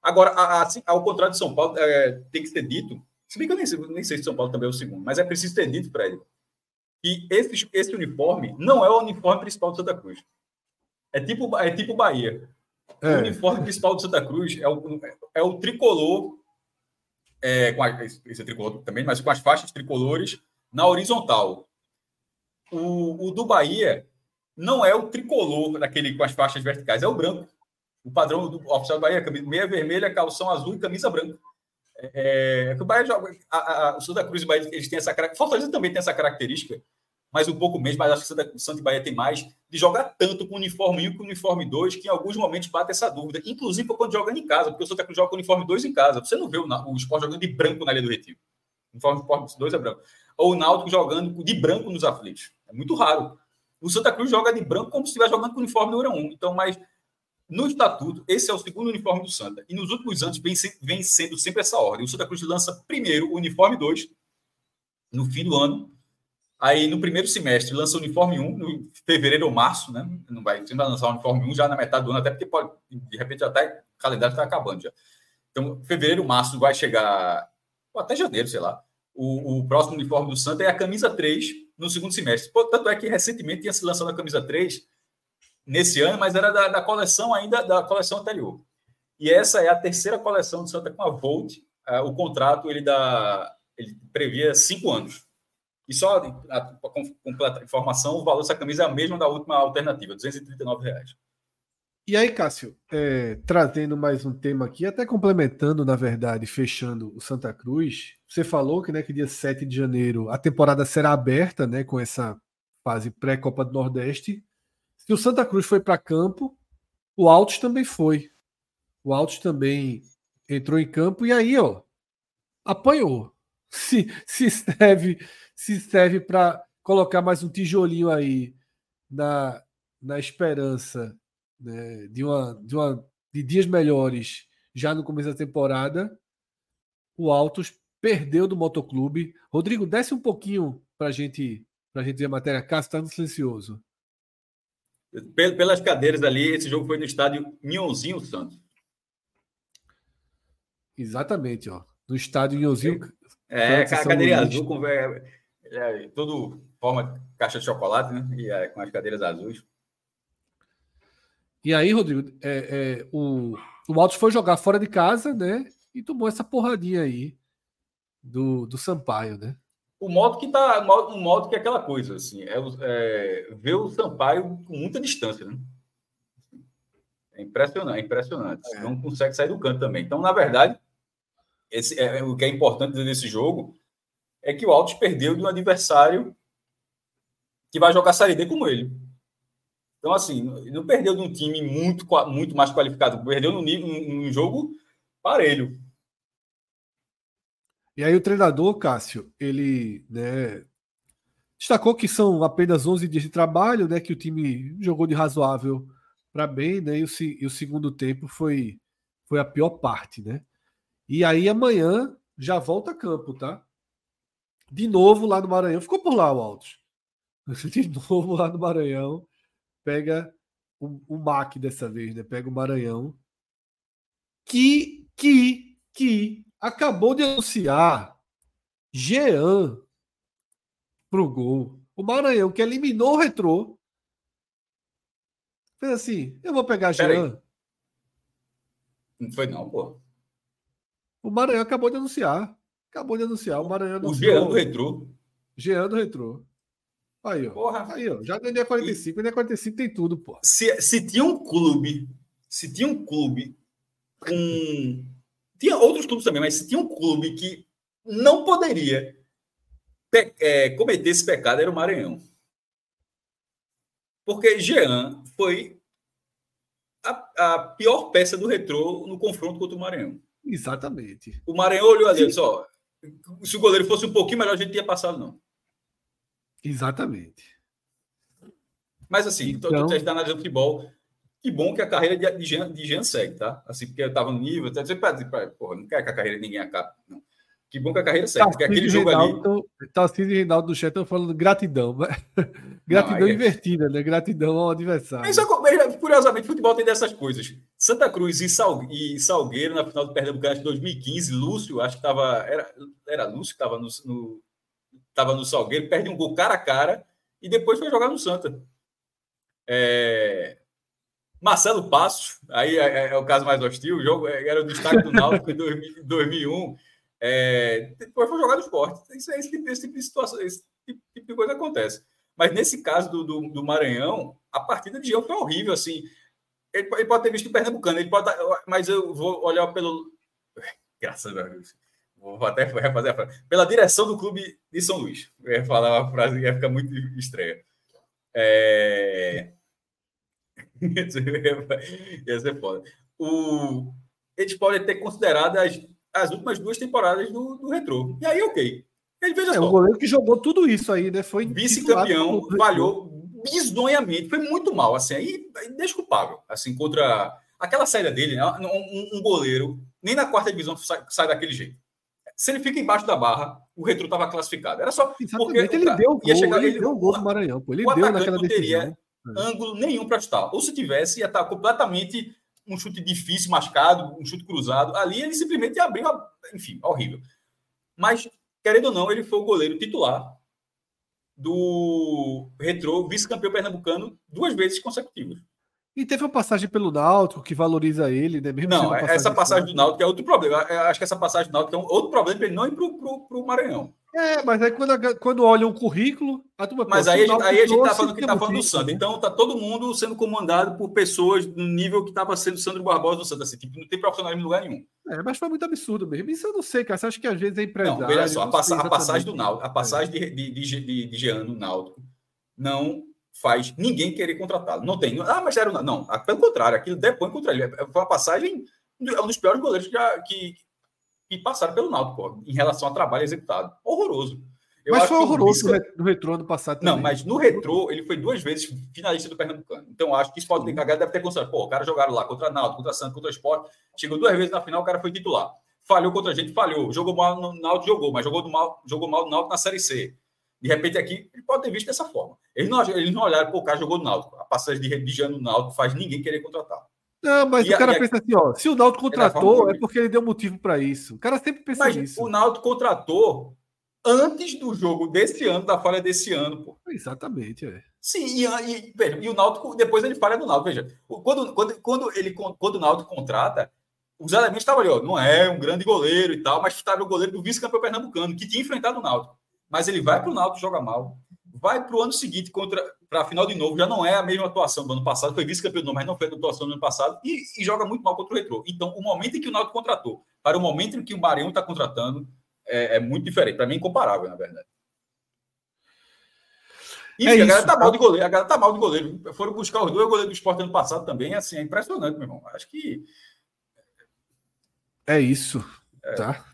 Agora, assim, ao contrário de São Paulo, é, tem que ser dito se bem que eu nem sei, nem sei se São Paulo também é o segundo, mas é preciso ter dito para ele que esse, esse uniforme não é o uniforme principal do Santa Cruz. É tipo, é tipo Bahia. É. O uniforme principal do Santa Cruz é o, é o tricolor, é, com a, esse tricolor também, mas com as faixas tricolores na horizontal. O, o do Bahia não é o tricolor daquele com as faixas verticais, é o branco. O padrão do oficial do Bahia, meia vermelha, calção azul e camisa branca. É, é, o Bahia joga. A, a, o Santa Cruz e o Bahia eles têm essa característica. Fortaleza também tem essa característica, mas um pouco menos, mas acho que Santa, Santa e Bahia tem mais, de jogar tanto com o uniforme 1 com o uniforme 2, que em alguns momentos bate essa dúvida. Inclusive quando joga em casa, porque o Santa Cruz joga com o uniforme 2 em casa. Você não vê o, o esporte jogando de branco na Ilha do Retiro. O uniforme 2 é branco. Ou o Náutico jogando de branco nos aflitos. É muito raro. O Santa Cruz joga de branco como se estivesse jogando com o uniforme número 1. Então, mas no estatuto, esse é o segundo uniforme do Santa. E nos últimos anos vem, vem sendo sempre essa ordem. O Santa Cruz lança primeiro o uniforme 2, no fim do ano. Aí, no primeiro semestre, lança o uniforme 1, no fevereiro ou março, né? Não vai, você vai lançar o uniforme 1 já na metade do ano, até porque pode, de repente, até o calendário está acabando já. Então, fevereiro, março vai chegar, ou até janeiro, sei lá. O, o, próximo uniforme do Santa é a camisa 3 no segundo semestre. Tanto é que recentemente tinha se lançado a camisa 3 nesse ano, mas era da, da coleção ainda, da coleção anterior. E essa é a terceira coleção do Santa com a Volt. Uh, o contrato ele dá, ele previa cinco anos. E só para completar informação, o valor dessa camisa é a mesma da última alternativa, 239 reais. E aí, Cássio, é, trazendo mais um tema aqui, até complementando, na verdade, fechando o Santa Cruz, você falou que, né, que dia 7 de janeiro a temporada será aberta né, com essa fase pré-Copa do Nordeste. Se o Santa Cruz foi para campo, o Altos também foi. O Altos também entrou em campo e aí, ó, apanhou. Se, se serve se serve para colocar mais um tijolinho aí na, na esperança né, de, uma, de, uma, de dias melhores já no começo da temporada, o Altos perdeu do Motoclube. Rodrigo, desce um pouquinho para gente, a gente ver a matéria. Cássio está no silencioso. Pelas cadeiras ali, esse jogo foi no estádio Minhãozinho Santos. Exatamente, ó. No estádio Minhãozinho. É, é cadeirinha azul com é, tudo forma caixa de chocolate, né? E é, com as cadeiras azuis. E aí, Rodrigo, é, é, o, o Altos foi jogar fora de casa, né? E tomou essa porradinha aí do, do Sampaio, né? O modo que tá. O modo, que é aquela coisa, assim, é, é ver o Sampaio com muita distância, né? É impressionante, é impressionante. É. Não consegue sair do canto também. Então, na verdade, esse é, o que é importante desse jogo é que o Altos perdeu de um adversário que vai jogar Série D como ele. Então, assim, não perdeu de um time muito, muito mais qualificado, perdeu num, num jogo parelho. E aí o treinador, Cássio, ele né, destacou que são apenas 11 dias de trabalho, né, que o time jogou de razoável para bem, né, e o, e o segundo tempo foi, foi a pior parte, né. E aí amanhã já volta a campo, tá? de novo lá no Maranhão. Ficou por lá o. De novo lá no Maranhão. Pega o, o MAC dessa vez, né? Pega o Maranhão. Que, que, que acabou de anunciar Jean pro gol. O Maranhão que eliminou o Retrô. Fez assim, eu vou pegar Jean. Não foi não, pô. O Maranhão acabou de anunciar. Acabou de anunciar. O Maranhão. O Jean do Retrô. Jean do Retrô. Aí, ó. Porra. Aí, ó. Já no dia 45. E... dia 45 tem tudo, pô. Se, se tinha um clube. Se tinha um clube com. Tinha outros clubes também, mas se tinha um clube que não poderia é, cometer esse pecado, era o Maranhão. Porque Jean foi a, a pior peça do retrô no confronto contra o Maranhão. Exatamente. O Maranhão olhou ali e disse: ó, se o goleiro fosse um pouquinho melhor, a gente tinha passado, não. Exatamente. Mas assim, então, você está analisando futebol. Que bom que a carreira de, de, Jean, de Jean segue, tá? Assim, porque eu estava no nível. Até dizer, porra, não quer que a carreira de ninguém acabe. Não. Que bom que a carreira segue. porque aquele jogo Reinaldo, ali. Tarcísio e Reinaldo do chat estão falando gratidão. gratidão não, é... invertida, né? Gratidão ao adversário. Mas, curiosamente, futebol tem dessas coisas. Santa Cruz e, Sal, e Salgueiro na final do Pernambucano de 2015. Lúcio, acho que estava. Era, era Lúcio que estava no, no, tava no Salgueiro, perde um gol cara a cara e depois foi jogar no Santa. É... Marcelo Passos, aí é, é, é, o caso mais hostil, o jogo era o destaque do Náutico em 2001. É, depois foi jogar no esporte. Isso, esse, tipo, esse tipo de situação, esse tipo, tipo de coisa acontece. Mas nesse caso do, do, do Maranhão, a partida de Jean foi horrível. Assim, ele, ele, pode ter visto o Pernambucano, ele pode, mas eu vou olhar pelo. Graças a Deus. Vou até refazer a frase. Pela direção do clube de São Luís. Eu ia falar uma frase que ia ficar muito estranha. É... ia ser foda. O... Eles podem ter considerado as as últimas duas temporadas do, do Retrô. E aí, ok. Ele veja é, só. o goleiro que jogou tudo isso aí, né? Foi vice-campeão, falhou bizonhamente, foi muito mal, assim, aí desculpável, assim, contra aquela saída dele, né? Um, um, goleiro, nem na quarta divisão sai, sai daquele jeito. se ele fica embaixo da barra, o Retro estava classificado. Era só Exatamente, porque ele deu o gol, chegar, ele, ele deu o gol do Maranhão. Pô. Ele o deu naquela não teria decisão. Ângulo nenhum para chutar. Ou se tivesse, ia estar completamente um chute difícil, mascado, um chute cruzado. Ali ele simplesmente abriu, enfim, horrível. Mas, querendo ou não, ele foi o goleiro titular do Retro, vice-campeão pernambucano, duas vezes consecutivas. E teve uma passagem pelo Náutico que valoriza ele, né? Mesmo não, passagem essa passagem do Náutico é outro problema. Eu acho que essa passagem do Náutico é um outro problema para ele não ir para o Maranhão. É, mas aí quando, quando olham o currículo, a turma Mas aí, a gente, aí a gente tá falando que tá falando do Santos. Né? Então tá todo mundo sendo comandado por pessoas no nível que estava sendo Sandro Barbosa do Santos. Assim, tipo, não tem profissionalismo em lugar nenhum. É, mas foi muito absurdo mesmo. Isso eu não sei, cara. Você acha que às vezes é empresário. Não, veja só, a, passa, a passagem do Náutico, a passagem é. de, de, de, de Jean no Náutico não faz ninguém querer contratá-lo. Não tem. Ah, mas era. Não, pelo contrário, aquilo depõe contra ele. Foi uma passagem. É um dos piores goleiros que, já, que, que passaram pelo Náutico, em relação ao trabalho executado. Horroroso. Eu mas foi horroroso no retrô ano passado também. Não, mas no retrô ele foi duas vezes finalista do Pernambucano. Então acho que isso pode ter cagado, deve ter considerado. Pô, o cara jogaram lá contra Náutico, contra Santos, contra Sport. Chegou duas vezes na final, o cara foi titular. Falhou contra a gente, falhou. Jogou mal no Náutico, jogou, mas jogou, do mal, jogou mal no Náutico na Série C. De repente aqui, ele pode ter visto dessa forma. Eles não, eles não olharam, pô, o cara jogou no Náutico. A passagem de Redigiano no Náutico faz ninguém querer contratar. Não, mas e o cara a, pensa assim, ó, se o Náutico contratou, é porque ele deu motivo para isso. O cara sempre pensa mas nisso. o Náutico contratou antes do jogo desse ano, da falha desse ano, pô. Exatamente, é. Sim, e, e, veja, e o Náutico, depois ele falha do Náutico. Veja, quando, quando, quando, ele, quando o Náutico contrata, os elementos estavam ali, ó, não é um grande goleiro e tal, mas estava o goleiro do vice-campeão pernambucano, que tinha enfrentado o Náutico. Mas ele vai para o Náutico joga mal. Vai para o ano seguinte contra para a final de novo, já não é a mesma atuação do ano passado, foi vice-campeão, mas não foi a atuação do ano passado, e, e, joga muito mal contra o Retrô. Então, o momento em que o Náutico contratou, para o momento em que o Maranhão está contratando, é, é muito diferente. Para mim, incomparável, na verdade. E é a galera tá mal de goleiro. A galera tá mal de goleiro. Foram buscar os dois goleiros do esporte ano passado também. Assim, é impressionante, meu irmão. Acho que. É isso. É. Tá.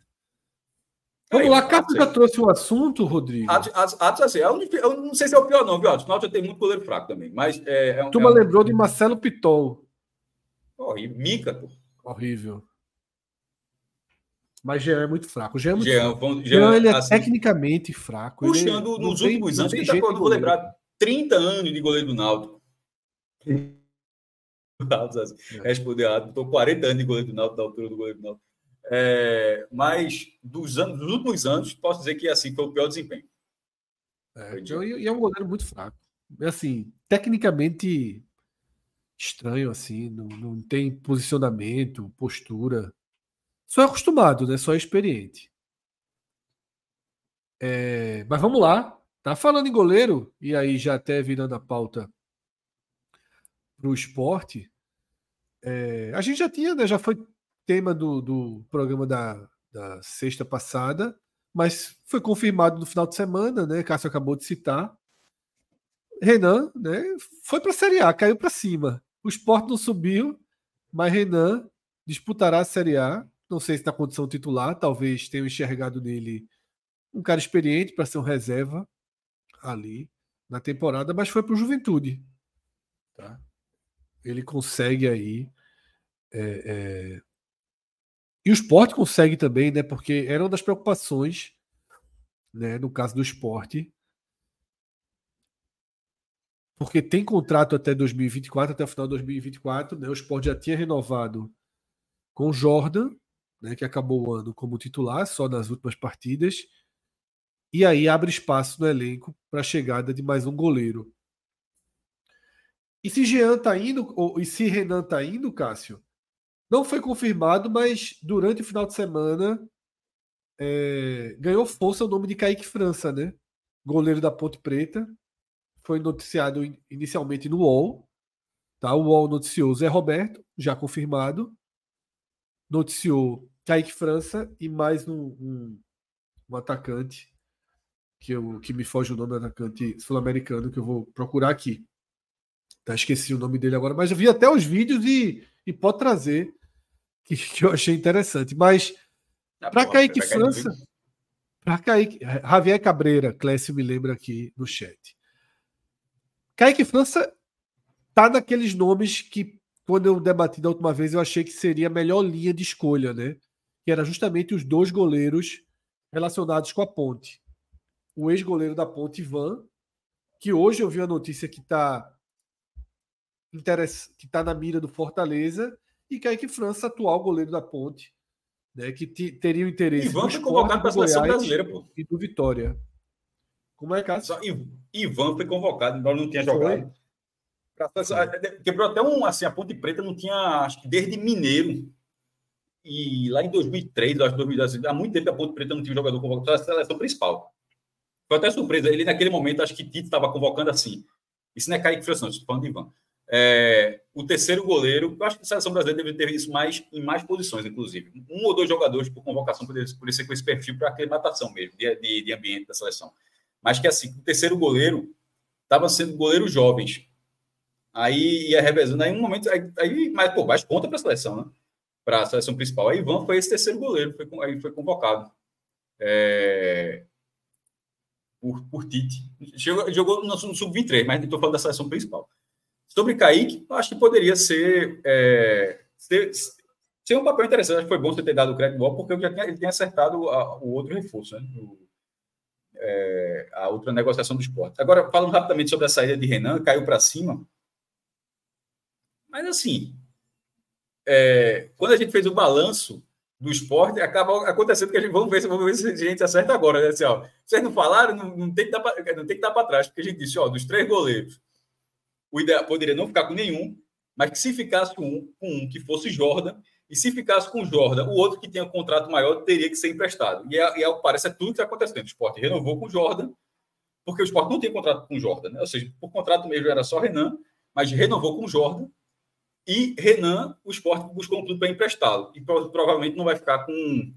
Vamos é lá, Cássio já trouxe o assunto, Rodrigo. Atos, Atos, assim, eu não, eu não, sei se é o pior, não, viu, Atos? O tem muito goleiro fraco também. Mas é, é um, Turma é um... lembrou de Marcelo Pitol. Horrível. Mica, pô. Horrível. Mas Jean é muito fraco. O Jean é muito Jean, fraco. Jean, Jean ele é assim, tecnicamente fraco. Puxando ele, nos últimos tem, anos, que tá, eu vou lembrar, 30 anos de goleiro do Náutico. Assim, é. Respondeu errado. Estou 40 anos de goleiro do Náutico, da altura do goleiro do Náutico. É, mas dos, anos, dos últimos anos, posso dizer que assim foi o pior desempenho. É, e é um goleiro muito fraco. Assim, tecnicamente estranho, assim, não, não tem posicionamento, postura. Só é acostumado, né? Só é experiente. É, mas vamos lá. Tá falando em goleiro, e aí já até virando a pauta para o esporte. É, a gente já tinha, né? Já foi tema do, do programa da, da sexta passada, mas foi confirmado no final de semana, né? Cássio acabou de citar. Renan, né? Foi para a Série A, caiu para cima. O esporte não subiu, mas Renan disputará a Série A não sei se na condição titular, talvez tenham enxergado nele um cara experiente para ser um reserva ali na temporada, mas foi para o Juventude. Tá? Ele consegue aí. É, é... E o esporte consegue também, né? Porque era uma das preocupações, né, no caso do esporte. Porque tem contrato até 2024, até o final de 2024, né? O esporte já tinha renovado com Jordan, né, que acabou o ano como titular só nas últimas partidas, e aí abre espaço no elenco para a chegada de mais um goleiro. E se Jean tá indo, ou, e se Renan tá indo, Cássio, não foi confirmado, mas durante o final de semana é, ganhou força o nome de Kaique França, né? Goleiro da Ponte Preta. Foi noticiado inicialmente no UOL. Tá? O UOL noticiou Zé Roberto, já confirmado noticiou Kaique França e mais um, um, um atacante que, eu, que me foge o nome do atacante sul-americano que eu vou procurar aqui. Tá, esqueci o nome dele agora, mas eu vi até os vídeos e, e pode trazer, que, eu achei interessante. Mas tá para Kaique França, para Kaique, Javier Cabreira, Clécio me lembra aqui no chat. Kaique França tá naqueles nomes que quando eu debati da última vez, eu achei que seria a melhor linha de escolha, né? Que era justamente os dois goleiros relacionados com a Ponte. O ex-goleiro da Ponte, Ivan, que hoje eu vi a notícia que está que tá na mira do Fortaleza, e Kaique França, atual goleiro da Ponte, né, que teria o interesse Ivan foi convocado para a seleção brasileira, pô. E do Vitória. Como é, Cássio? Só Ivan foi convocado, embora não tinha jogado. Quebrou até um, assim, a Ponte Preta não tinha, acho que desde Mineiro, e lá em 2003, 2010, há muito tempo que a Ponte Preta não tinha um jogador convocado para a seleção principal. Foi até surpresa. Ele, naquele momento, acho que Tite estava convocando assim. Isso não é Kaique França, estou falando de Ivan. É, o terceiro goleiro, eu acho que a seleção brasileira deve ter isso mais em mais posições, inclusive. Um ou dois jogadores por convocação poderia ser com esse perfil para aclimatação mesmo, de, de, de, ambiente da seleção. Mas que assim, o terceiro goleiro estava sendo goleiros jovens. Aí ia revezando, aí um momento, aí, aí mas pô, mais conta para a seleção, né? Para a seleção principal. Aí Ivan foi esse terceiro goleiro, foi, aí foi convocado. É, por, por Tite. Jogou, jogou no sub-23, mas estou falando da seleção principal. Sobre Kaique, acho que poderia ser, é, ser, ser, um papel interessante. Acho que foi bom você ter dado o crédito bom, porque já tinha, ele tinha acertado a, o outro reforço, né? O, é, a outra negociação do esporte. Agora, falando rapidamente sobre a saída de Renan, caiu para cima. Mas assim, é, quando a gente fez o balanço do esporte, acaba acontecendo que a gente vamos ver, vamos ver se a gente acerta agora. Né? Assim, ó, vocês não falaram, não, não tem que dar para trás, porque a gente disse, ó, dos três goleiros, o ideal poderia não ficar com nenhum, mas que se ficasse com um, com um que fosse Jordan, e se ficasse com Jordan, o outro que tinha um contrato maior teria que ser emprestado. E, é, e é, parece é tudo que está acontecendo. O esporte renovou com Jordan, porque o esporte não tem contrato com Jordan, né? ou seja, por contrato mesmo era só Renan, mas renovou com Jordan. E Renan, o esporte buscou um clube para emprestá-lo. E provavelmente não vai ficar com,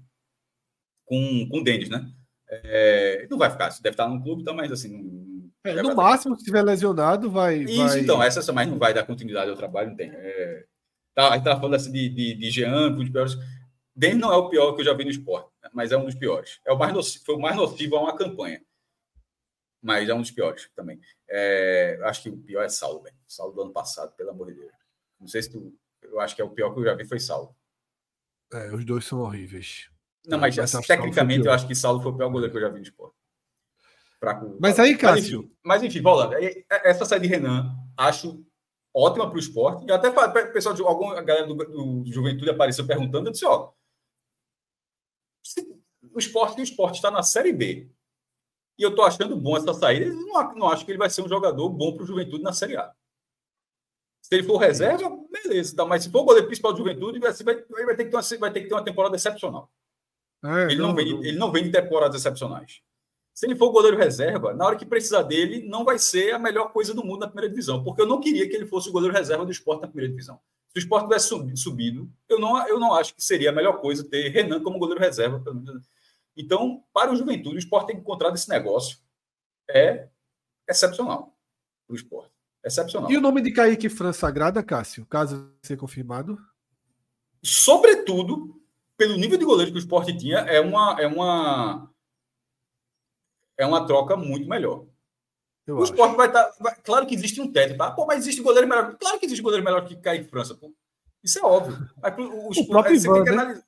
com, com o Denis, né? É, não vai ficar, deve estar no clube, então, mas assim, é, no máximo, se estiver lesionado, vai. Isso, vai... então, essa mais não vai dar continuidade ao trabalho, não tem. É... Tá, a gente estava falando assim de, de, de Jean, um dos piores. Denis não é o pior que eu já vi no esporte, mas é um dos piores. É o mais nocivo, foi o mais nocivo a uma campanha. Mas é um dos piores também. É, acho que o pior é Saulo, velho. Saulo do ano passado, pelo amor de Deus. Não sei se tu. Eu acho que é o pior que eu já vi foi Saulo. É, os dois são horríveis. Não, mas, mas assim, tecnicamente eu acho que Saulo foi o pior goleiro que eu já vi no esporte. Fraco. Mas aí, Cássio. Mas enfim, bola. Essa saída de Renan, acho ótima para o esporte. E até o pessoal de alguma galera do, do, Juventude apareceu perguntando, eu disse, ó. O esporte, o esporte está na Série B. E eu estou achando bom essa saída. Eu não, não acho que ele vai ser um jogador bom para o Juventude na Série A. Se ele for reserva, beleza. Tá, mas se for o goleiro principal do Juventude, vai, vai, vai, ter que ter uma, vai ter que ter uma temporada excepcional. É, ele, não, não, vem, não. ele não vem de temporadas excepcionais. Se ele for goleiro reserva, na hora que precisar dele, não vai ser a melhor coisa do mundo na primeira divisão, porque eu não queria que ele fosse o goleiro reserva do esporte na primeira divisão. Se o esporte tivesse subido, eu não, eu não acho que seria a melhor coisa ter Renan como goleiro reserva. Então, para o Juventude, o esporte tem encontrado esse negócio. É excepcional para o esporte. Excepcional. E o nome de Kaique França Sagrada, Cássio, caso seja confirmado? Sobretudo, pelo nível de goleiro que o esporte tinha, é uma. É uma é uma troca muito melhor. Eu o esporte vai estar. Tá, claro que existe um teto, tá? Pô, mas existe goleiro melhor. Claro que existe goleiro melhor que Kaique França. Pô. Isso é óbvio. Mas, o, o próprio Ivan, né?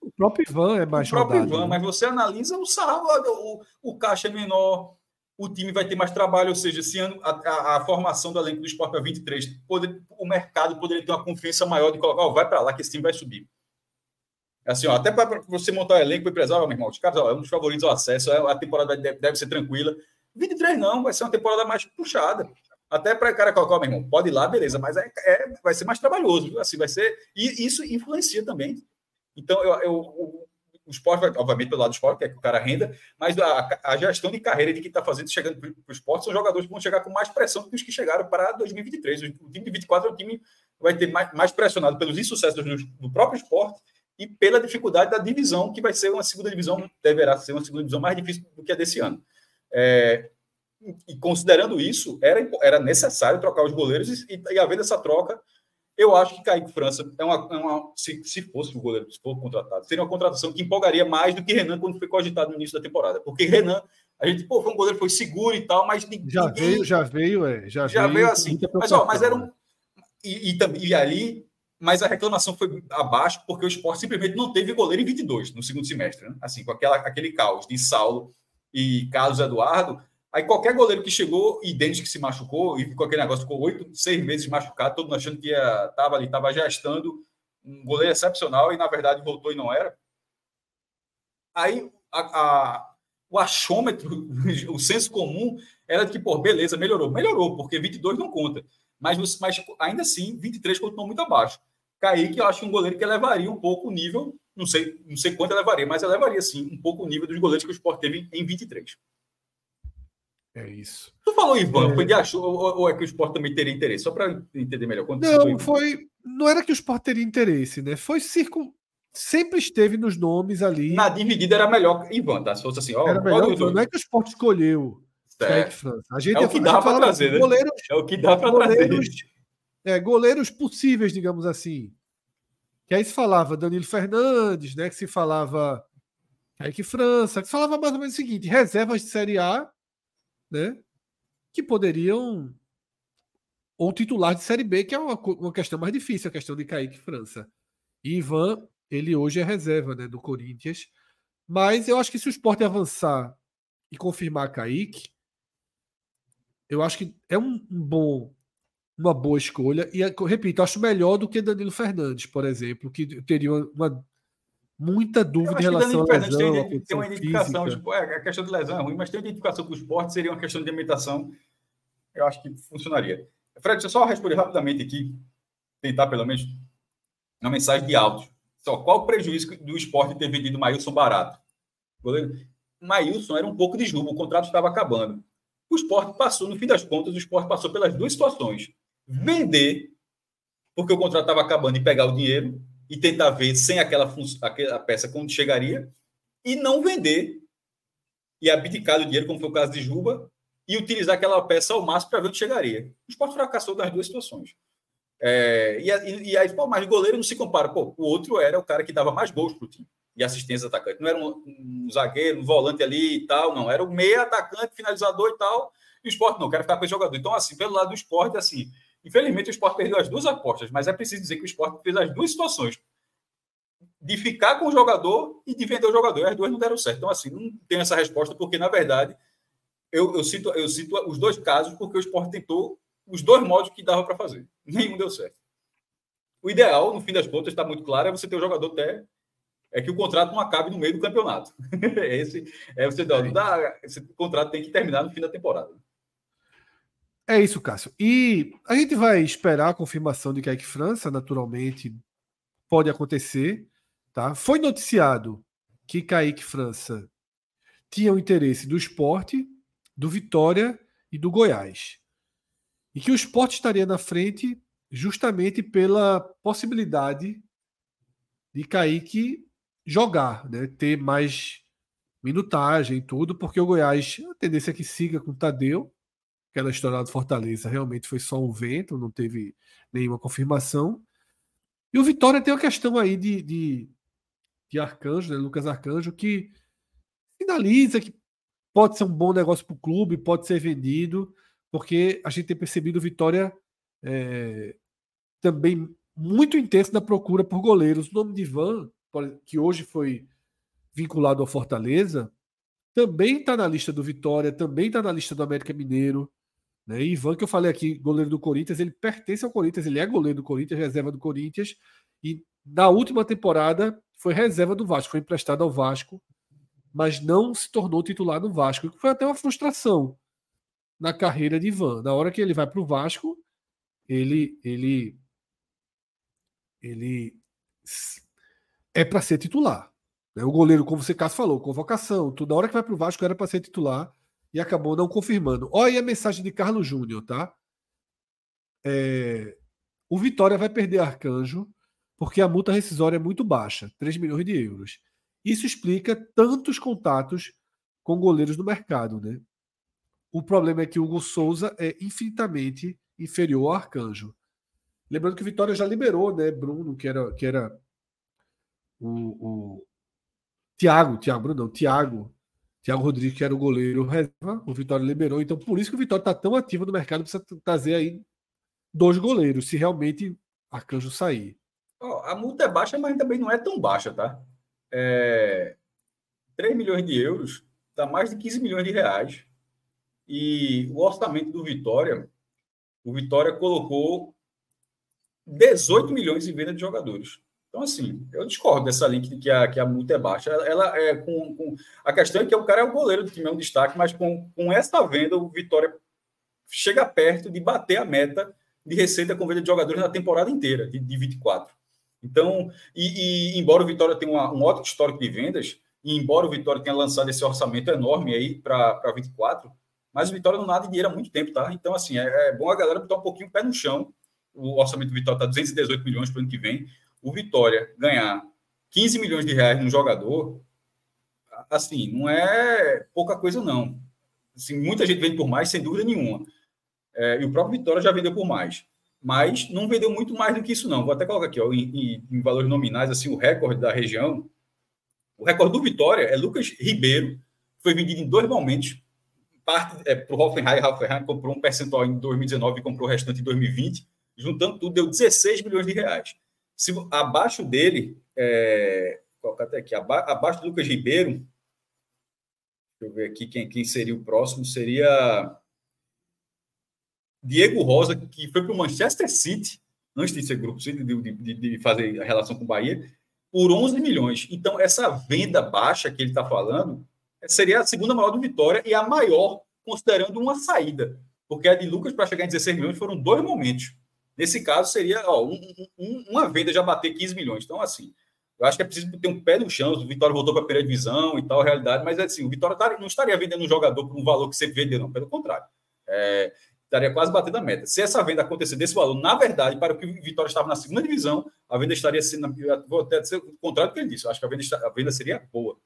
O próprio Ivan é mais O próprio Ivan, né? mas você analisa o sarro, o, o caixa é menor, o time vai ter mais trabalho, ou seja, esse ano a, a, a formação do elenco do esporte para 23, poder, o mercado poderia ter uma confiança maior de colocar, oh, vai para lá que esse time vai subir. Assim, ó, até para você montar o elenco, empresário, meu irmão, os caras, ó, é um dos favoritos ao acesso, é, a temporada deve, ser tranquila. 23 não, vai ser uma temporada mais puxada. Até para o cara colocar, meu irmão, pode ir lá, beleza, mas é, é, vai ser mais trabalhoso, assim, vai ser. E isso influencia também. Então, eu, eu o, o esporte, obviamente, pelo lado do esporte, que é que o cara renda, mas a, a gestão de carreira de quem está fazendo, chegando para o esporte, são jogadores que vão chegar com mais pressão do que os que chegaram para 2023. O time de 24 é o time vai ter mais, mais pressionado pelos insucessos do, do próprio esporte e pela dificuldade da divisão, que vai ser uma segunda divisão, deverá ser uma segunda divisão mais difícil do que a desse ano. É, e considerando isso, era, era necessário trocar os goleiros e, e havendo essa troca, eu acho que Kaique França é uma, é uma se, se, fosse o goleiro, se for contratado, seria uma contratação que empolgaria mais do que Renan quando foi cogitado no início da temporada. Porque Renan, a gente, pô, foi um goleiro foi seguro e tal, mas ninguém, já veio, já veio, é, já, já veio, veio assim. Mas, ó, mas era um e, e, e ali mas a reclamação foi abaixo porque o esporte simplesmente não teve goleiro em 22 no segundo semestre. Né? Assim, com aquela, aquele caos de Saulo e Carlos Eduardo. Aí qualquer goleiro que chegou e Denis que se machucou e ficou aquele negócio, ficou oito, seis meses machucado, todo mundo achando que estava ali, estava gestando um goleiro excepcional e na verdade voltou e não era. Aí a, a, o achômetro, o senso comum era de que, pô, beleza, melhorou. Melhorou, porque 22 não conta. Mas, mas ainda assim, 23 continuou muito abaixo. Kaique, eu acho um goleiro que elevaria um pouco o nível, não sei, não sei quanto elevaria, mas elevaria sim um pouco o nível dos goleiros que o Sport teve em 23. É isso. Tu falou, Ivan, é... foi de achou, ou, ou, é que o Sport também teria interesse? Só para entender melhor. não, foi. Não era que o Sport teria interesse, né? Foi circun sempre esteve nos nomes ali. Na dividida era melhor Ivan, tá? Se fosse assim, ó, era melhor, não, não é que o Sport escolheu. É. A gente é o que dá para trazer, né? Goleiros, é o que dá para trazer. É, goleiros possíveis, digamos assim. Que aí se falava Danilo Fernandes, né? Que se falava Kaique França, que se falava mais ou menos o seguinte: reservas de Série A, né? Que poderiam. Ou titular de Série B, que é uma, uma questão mais difícil, a questão de Kaique França. E Ivan ele hoje é reserva né, do Corinthians. Mas eu acho que se o esporte avançar e confirmar Kaique, eu acho que é um, um bom, uma boa escolha. E, repito, acho melhor do que Danilo Fernandes, por exemplo, que teria uma, muita dúvida em relação à lesão. Tem, tem uma identificação, tipo, é, a questão de lesão é ruim, mas tem uma identificação com o esporte, seria uma questão de alimentação. Eu acho que funcionaria. Fred, deixa eu só responder rapidamente aqui, tentar pelo menos uma mensagem de áudio. Só qual o prejuízo do esporte ter vendido Maílson barato? O Maílson era um pouco de jogo, o contrato estava acabando. O esporte passou, no fim das contas, o esporte passou pelas duas situações. Vender, porque o contrato estava acabando, e pegar o dinheiro e tentar ver sem aquela, aquela peça quando chegaria, e não vender e abdicar do dinheiro, como foi o caso de Juba, e utilizar aquela peça ao máximo para ver onde chegaria. O esporte fracassou nas duas situações. É, e, e, e, aí, pô, mas goleiro não se compara. Pô, o outro era o cara que dava mais gols pro time e assistência atacante. Não era um, um, zagueiro, um volante ali e tal, não. Era o meia atacante, finalizador e tal. E o esporte não, quero ficar com esse jogador. Então, assim, pelo lado do esporte, assim, infelizmente o esporte perdeu as duas apostas, mas é preciso dizer que o esporte fez as duas situações. De ficar com o jogador e de vender o jogador. E as duas não deram certo. Então, assim, não tem essa resposta, porque, na verdade, eu, eu, cito, eu cito os dois casos porque o esporte tentou os dois modos que dava para fazer. Nenhum deu certo. O ideal, no fim das contas, está muito claro, é você ter o jogador até é que o contrato não acabe no meio do campeonato. Esse é você dá, é dá, esse contrato tem que terminar no fim da temporada. É isso, Cássio. E a gente vai esperar a confirmação de Kaique França, naturalmente pode acontecer, tá? Foi noticiado que Kaique França tinha o interesse do esporte, do Vitória e do Goiás. E que o esporte estaria na frente justamente pela possibilidade de Kaique jogar, né? ter mais minutagem e tudo, porque o Goiás, a tendência é que siga com o Tadeu, aquela história do Fortaleza realmente foi só um vento, não teve nenhuma confirmação. E o Vitória tem uma questão aí de, de, de Arcanjo, né? Lucas Arcanjo, que finaliza que pode ser um bom negócio para o clube, pode ser vendido, porque a gente tem percebido Vitória é, também muito intenso na procura por goleiros. O nome de Ivan, que hoje foi vinculado ao Fortaleza, também está na lista do Vitória, também está na lista do América Mineiro. Né? Ivan, que eu falei aqui, goleiro do Corinthians, ele pertence ao Corinthians, ele é goleiro do Corinthians, reserva do Corinthians, e na última temporada foi reserva do Vasco, foi emprestado ao Vasco, mas não se tornou titular no Vasco, que foi até uma frustração na carreira de Ivan. Na hora que ele vai para o Vasco, ele, ele, ele é para ser titular. Né? O goleiro, como você Cássio falou, convocação, tudo. Na hora que vai para o Vasco era para ser titular e acabou não confirmando. Olha a mensagem de Carlos Júnior, tá? É, o Vitória vai perder Arcanjo porque a multa rescisória é muito baixa, 3 milhões de euros. Isso explica tantos contatos com goleiros no mercado, né? O problema é que Hugo Souza é infinitamente inferior ao Arcanjo. Lembrando que o Vitória já liberou, né, Bruno, que era, que era o, o Thiago, Thiago, Bruno, não, Thiago, Thiago Rodrigues, que era o goleiro reserva, o Vitória liberou. Então, por isso que o Vitória está tão ativo no mercado, precisa trazer aí dois goleiros, se realmente Arcanjo sair. Oh, a multa é baixa, mas também não é tão baixa, tá? É... 3 milhões de euros dá mais de 15 milhões de reais. E o orçamento do Vitória, o Vitória colocou 18 milhões em venda de jogadores. Então, assim, eu discordo dessa link de que a, que a multa é baixa. Ela é com, com, A questão é que o cara é o goleiro do time, é um destaque, mas com, com essa venda, o Vitória chega perto de bater a meta de receita com venda de jogadores na temporada inteira, de, de 24. Então, e, e embora o Vitória tenha uma, um ótimo histórico de vendas, e embora o Vitória tenha lançado esse orçamento enorme aí para 24, mas o Vitória não nada de dinheiro há muito tempo, tá? Então, assim, é, é bom a galera botar um pouquinho o pé no chão. O orçamento do Vitória está 218 milhões para o ano que vem o Vitória ganhar 15 milhões de reais num jogador, assim, não é pouca coisa, não. Assim, muita gente vende por mais, sem dúvida nenhuma. É, e o próprio Vitória já vendeu por mais. Mas não vendeu muito mais do que isso, não. Vou até colocar aqui, ó, em, em, valores nominais, assim, o recorde da região. O recorde do Vitória é Lucas Ribeiro, foi vendido em dois momentos. Parte é, para o Hoffenheim, Hoffenheim comprou um percentual em 2019 e comprou o restante em 2020. Juntando tudo, deu 16 milhões de reais. Se, abaixo dele, é, colocar até aqui, aba, abaixo do Lucas Ribeiro, deixa eu ver aqui quem, quem seria o próximo, seria Diego Rosa, que foi para o Manchester City, antes de ser grupo City, de, de, de, fazer a relação com o Bahia, por 11 milhões. Então, essa venda baixa que ele está falando seria a segunda maior do Vitória e a maior, considerando uma saída. Porque a de Lucas, para chegar em 16 milhões, foram dois momentos. Nesse caso, seria ó, um, um, uma venda já bater 15 milhões. Então, assim, eu acho que é preciso ter um pé no chão. O Vitória voltou para a primeira divisão e tal, realidade, mas assim, o Vitória tá, não estaria vendendo um jogador por um valor que você vende, não, pelo contrário. É, estaria quase batendo a meta. Se essa venda acontecer desse valor, na verdade, para o que o Vitória estava na segunda divisão, a venda estaria sendo. Vou até dizer o contrário do que ele disse. Eu acho que a venda, a venda seria boa.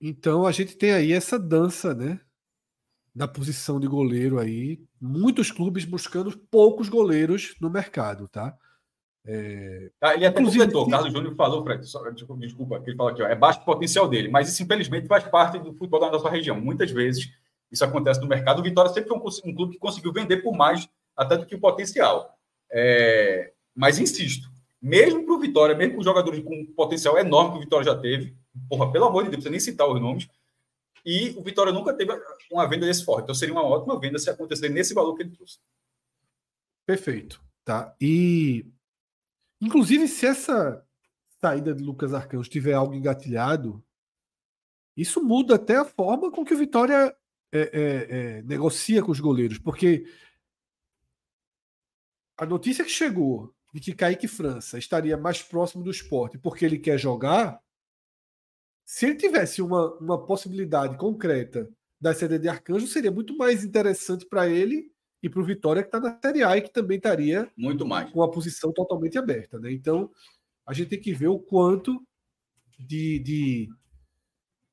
Então a gente tem aí essa dança, né? Da posição de goleiro aí. Muitos clubes buscando poucos goleiros no mercado, tá? É... Ah, ele até Inclusive, completou, o Carlos Júnior falou, Fred, só, desculpa, ele fala aqui, ó, é baixo o potencial dele, mas isso infelizmente faz parte do futebol da nossa região. Muitas vezes isso acontece no mercado. O Vitória sempre foi um, um clube que conseguiu vender por mais até do que o potencial. É... Mas insisto, mesmo para o Vitória, mesmo com jogadores com potencial enorme que o Vitória já teve, porra, pelo amor de Deus, não precisa nem citar os nomes, e o Vitória nunca teve uma venda desse forte. Então seria uma ótima venda se acontecer nesse valor que ele trouxe. Perfeito. Tá. E inclusive se essa saída de Lucas Arcanjo tiver algo engatilhado, isso muda até a forma com que o Vitória é, é, é, negocia com os goleiros, porque a notícia que chegou de que Kaique França estaria mais próximo do esporte porque ele quer jogar se ele tivesse uma, uma possibilidade concreta da CD de Arcanjo, seria muito mais interessante para ele e para o Vitória, que está na Série A e que também estaria muito mais com a posição totalmente aberta. Né? Então, a gente tem que ver o quanto de, de,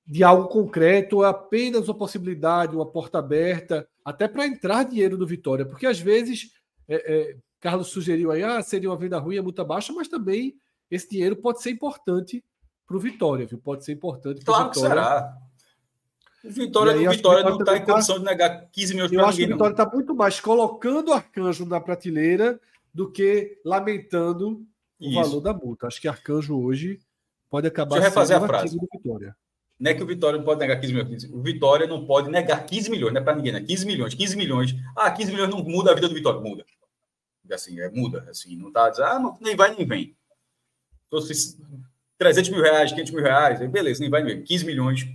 de algo concreto, apenas uma possibilidade, uma porta aberta, até para entrar dinheiro no Vitória, porque às vezes é, é, Carlos sugeriu aí, ah, seria uma venda ruim, é multa baixa, mas também esse dinheiro pode ser importante para o Vitória, viu? Pode ser importante. Claro que será. O Vitória, aí, o Vitória não está em condição de negar 15 milhões para ninguém. Eu acho que o Vitória está muito mais colocando o Arcanjo na prateleira do que lamentando o Isso. valor da multa. Acho que Arcanjo hoje pode acabar Deixa eu refazer a frase. do Vitória. Não é que o Vitória não pode negar 15 milhões. O Vitória não pode negar 15 milhões, não é para ninguém, né? 15 milhões, 15 milhões. Ah, 15 milhões não muda a vida do Vitória. Muda. Assim, é, muda. Assim, não está dizendo, ah, nem vai nem vem. Então, se 300 mil reais, 500 mil reais, aí beleza, nem vai ver. 15 milhões,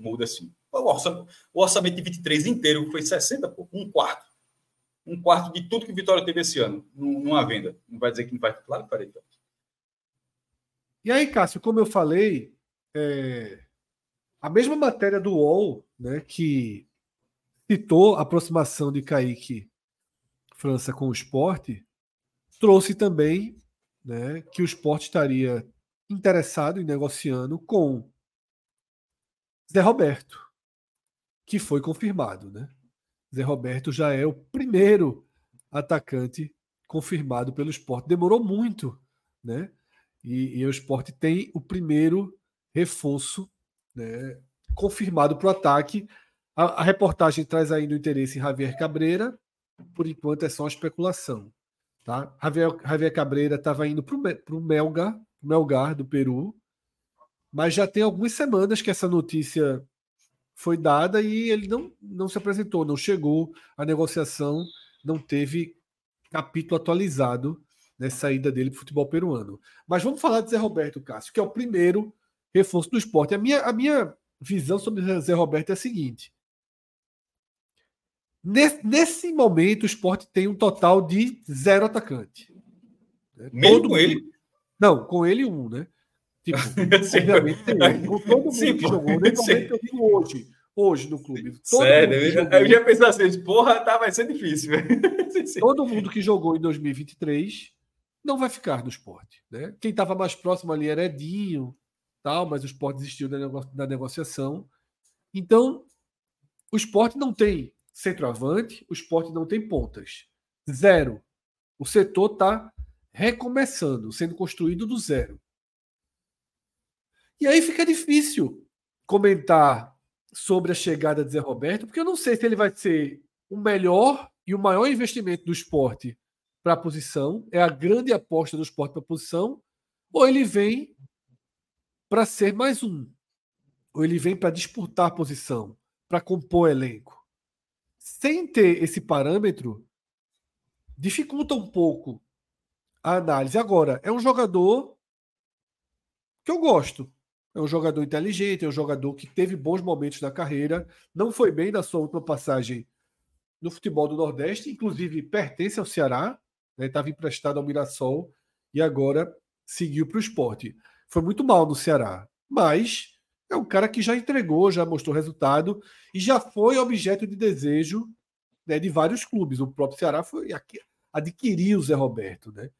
muda assim. O orçamento, o orçamento de 23 inteiro foi 60, pô, um quarto. Um quarto de tudo que Vitória teve esse ano, numa venda. Não vai dizer que não vai. Claro que. Então. E aí, Cássio, como eu falei, é... a mesma matéria do UOL, né, que citou a aproximação de Kaique França com o esporte, trouxe também né, que o esporte estaria interessado em negociando com Zé Roberto, que foi confirmado, né? Zé Roberto já é o primeiro atacante confirmado pelo esporte. Demorou muito, né? E, e o esporte tem o primeiro reforço né, confirmado para o ataque. A, a, reportagem traz ainda o interesse em Javier Cabreira. Por enquanto é só especulação. Tá? Javier, Javier Cabreira estava indo para o Melgar, Melgar, do Peru, mas já tem algumas semanas que essa notícia foi dada e ele não, não se apresentou, não chegou, a negociação não teve capítulo atualizado nessa saída dele para o futebol peruano. Mas vamos falar de Zé Roberto Cássio, que é o primeiro reforço do esporte. A minha, a minha visão sobre Zé Roberto é a seguinte: Nesse, momento, o esporte tem um total de zero atacante. Né? Mesmo com ele? Não, com ele um, né? Tipo, obviamente tem Com todo mundo sim, que jogou. Nesse momento eu digo hoje. Hoje no clube. Todo Sério, eu, eu já pensei assim, porra, tá, vai ser difícil. todo mundo que jogou em 2023 não vai ficar no esporte. Né? Quem estava mais próximo ali era Edinho, tal, mas o esporte desistiu da, nego da negociação. Então, o esporte não tem centroavante, o esporte não tem pontas. Zero. O setor está recomeçando, sendo construído do zero. E aí fica difícil comentar sobre a chegada de Zé Roberto, porque eu não sei se ele vai ser o melhor e o maior investimento do esporte para a posição, é a grande aposta do esporte para a posição, ou ele vem para ser mais um, ou ele vem para disputar a posição, para compor elenco sem ter esse parâmetro, dificulta um pouco a análise. Agora, é um jogador que eu gosto. É um jogador inteligente, é um jogador que teve bons momentos na carreira, não foi bem na sua última passagem no futebol do Nordeste, inclusive pertence ao Ceará, estava né, emprestado ao Mirassol e agora seguiu para o esporte. Foi muito mal no Ceará, mas é um cara que já entregou, já mostrou resultado e já foi objeto de desejo né, de vários clubes. O próprio Ceará foi adquirir o Zé Roberto, né?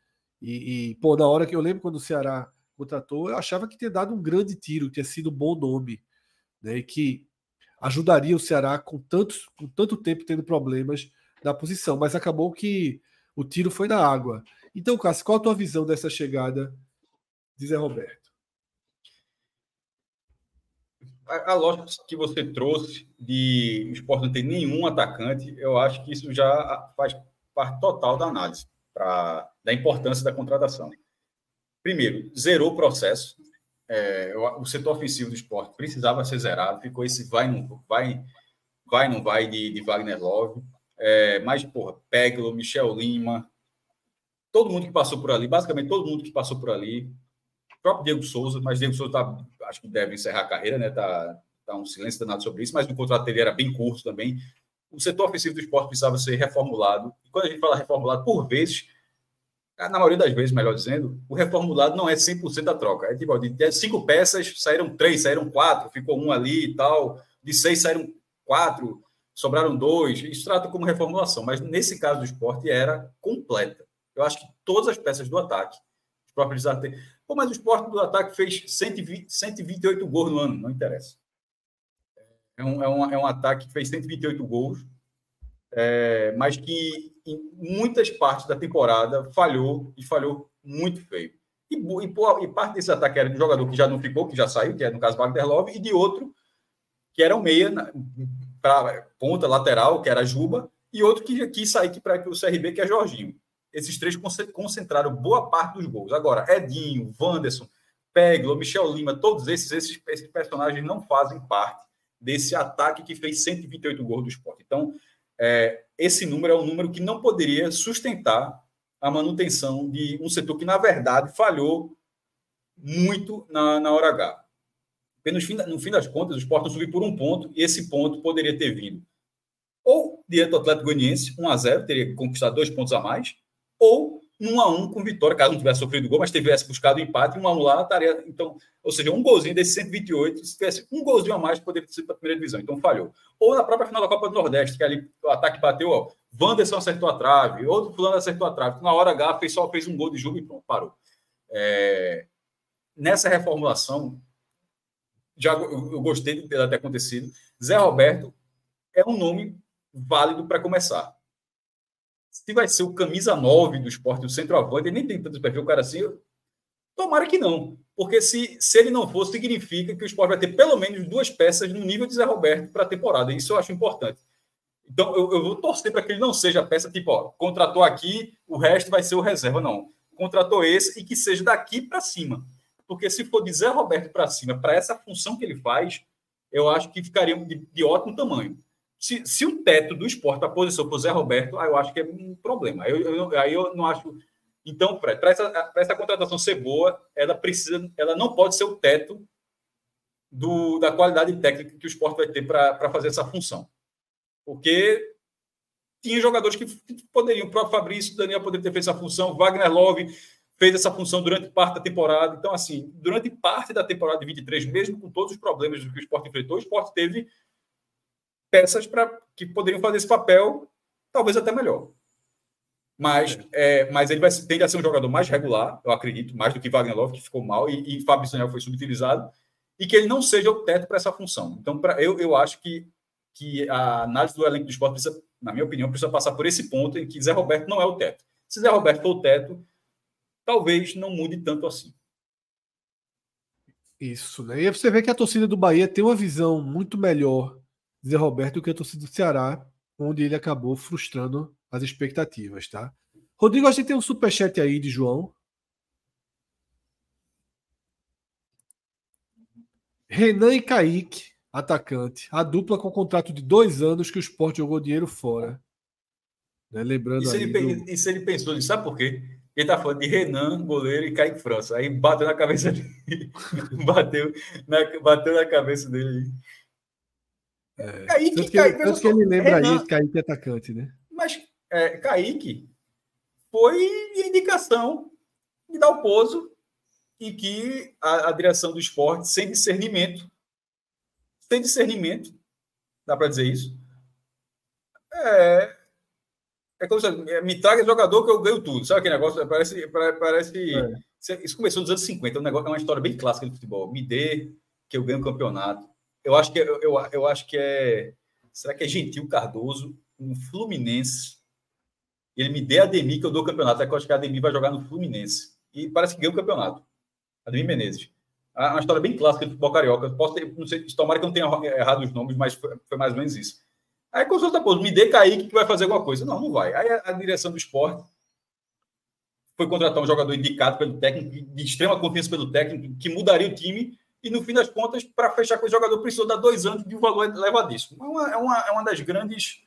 E, e, pô, na hora que eu lembro quando o Ceará contratou, eu achava que tinha dado um grande tiro, que tinha sido um bom nome, né? E que ajudaria o Ceará com, com tanto tempo tendo problemas na posição, mas acabou que o tiro foi na água. Então, Cássio, qual a tua visão dessa chegada de Zé Roberto? a, a lógica que você trouxe de o esporte não ter nenhum atacante, eu acho que isso já faz parte total da análise pra, da importância da contratação. Primeiro, zerou o processo. É, o setor ofensivo do esporte precisava ser zerado, ficou esse vai, não vai, vai, não vai de, de Wagner Love. É, mas, porra, Peglo, Michel Lima, todo mundo que passou por ali, basicamente todo mundo que passou por ali, próprio Diego Souza, mas Diego Souza tá, acho que deve encerrar a carreira, né? Tá, tá um silêncio danado sobre isso, mas o contrato dele era bem curto também. O setor ofensivo do esporte precisava ser reformulado. E quando a gente fala reformulado, por vezes, na maioria das vezes, melhor dizendo, o reformulado não é 100% da troca. É tipo, de cinco peças, saíram três, saíram quatro, ficou um ali e tal. De seis, saíram quatro, sobraram dois. Isso trata como reformulação, mas nesse caso do esporte era completa. Eu acho que todas as peças do ataque, os próprios Pô, mas o esporte do ataque fez 120, 128 gols no ano, não interessa. É um, é um, é um ataque que fez 128 gols, é, mas que em muitas partes da temporada falhou e falhou muito feio. E, e, e, parte desse ataque era de um jogador que já não ficou, que já saiu, que é no caso Wagner Love, e de outro que era o meia para ponta lateral, que era Juba, e outro que quis sair para o CRB, que é Jorginho esses três concentraram boa parte dos gols. Agora, Edinho, Wanderson, Peglo, Michel Lima, todos esses, esses, esses, personagens não fazem parte desse ataque que fez 128 gols do esporte. Então, é, esse número é um número que não poderia sustentar a manutenção de um setor que, na verdade, falhou muito na, na hora H. No fim, no fim das contas, o esporte não subiu por um ponto e esse ponto poderia ter vindo ou diante do Atlético Goianiense, 1 a 0 teria conquistado dois pontos a mais, ou num a um com vitória, caso não tivesse sofrido gol, mas tivesse buscado empate, um a um lá estaria. Então, ou seja, um golzinho desse 128, se tivesse um golzinho a mais, poderia ter sido para a primeira divisão. Então, falhou. Ou na própria final da Copa do Nordeste, que ali o ataque bateu, ó, Wanderson acertou a trave, outro fulano acertou a trave. Na hora H, fez, só fez um gol de jogo e pronto, parou. É... Nessa reformulação, já eu gostei de ter acontecido. Zé Roberto é um nome válido para começar se vai ser o camisa 9 do esporte, o centroavante, ele nem tem tanto perfil, o cara assim, tomara que não. Porque se, se ele não for, significa que o esporte vai ter pelo menos duas peças no nível de Zé Roberto para a temporada. Isso eu acho importante. Então, eu, eu vou torcer para que ele não seja peça tipo, ó, contratou aqui, o resto vai ser o reserva. Não. Contratou esse e que seja daqui para cima. Porque se for de Zé Roberto para cima, para essa função que ele faz, eu acho que ficaria de, de ótimo tamanho. Se, se, o teto do esporte, a posição for Zé Roberto, aí eu acho que é um problema. Aí eu, eu, aí eu não acho. Então, para essa, essa contratação ser boa, ela precisa, ela não pode ser o teto do, da qualidade técnica que o esporte vai ter para fazer essa função. Porque tinha jogadores que poderiam, o próprio Fabrício, Daniel poderia ter feito essa função, Wagner Love fez essa função durante parte da temporada. Então, assim, durante parte da temporada de 23, mesmo com todos os problemas que o esporte enfrentou, o esporte teve peças para que poderiam fazer esse papel, talvez até melhor. Mas, é, mas ele vai tende a ser um jogador mais regular, eu acredito, mais do que Wagner Love, que ficou mal, e, e Fábio Daniel foi subutilizado, e que ele não seja o teto para essa função. Então, pra, eu, eu acho que, que a análise do elenco do esporte precisa, na minha opinião, precisa passar por esse ponto em que Zé Roberto não é o teto. Se Zé Roberto for o teto, talvez não mude tanto assim. Isso, né? E você vê que a torcida do Bahia tem uma visão muito melhor Zé Roberto que a torcida do Ceará, onde ele acabou frustrando as expectativas, tá? Rodrigo, a gente tem um superchat aí de João. Renan e Kaique, atacante. A dupla com contrato de dois anos que o Sport jogou dinheiro fora. Né? Lembrando isso, aí. Ele, do... isso ele pensou, sabe por quê? Ele tá falando de Renan, goleiro, e Kaique França. Aí bateu na cabeça dele. bateu, na, bateu na cabeça dele. É. Kaique, tanto que, Kaique, tanto que ele lembra Renan, aí, Kaique é atacante, né? Mas é, Kaique foi indicação de dar o pouso e que a, a direção do esporte, sem discernimento, sem discernimento, dá para dizer isso, é, é como se é, me traga jogador que eu ganho tudo. Sabe aquele negócio? Parece. parece é. Isso começou nos anos 50, é um negócio, é uma história bem clássica do futebol. Me dê que eu ganho o campeonato. Eu acho que eu, eu, eu acho que é. Será que é Gentil Cardoso, um Fluminense? Ele me dê a Ademir que eu dou o campeonato. É que eu acho que a Ademir vai jogar no Fluminense. E parece que ganhou o campeonato. Ademir Menezes. É uma história bem clássica do futebol carioca. Posso ter, não sei, tomara que eu não tenha errado os nomes, mas foi, foi mais ou menos isso. Aí consulta, pô, me dê Kaique que vai fazer alguma coisa. Não, não vai. Aí a, a direção do esporte foi contratar um jogador indicado pelo técnico, de extrema confiança pelo técnico, que mudaria o time, e no fim das contas, para fechar com o jogador, precisou dar dois anos de um valor elevadíssimo. É uma, é uma, é uma das grandes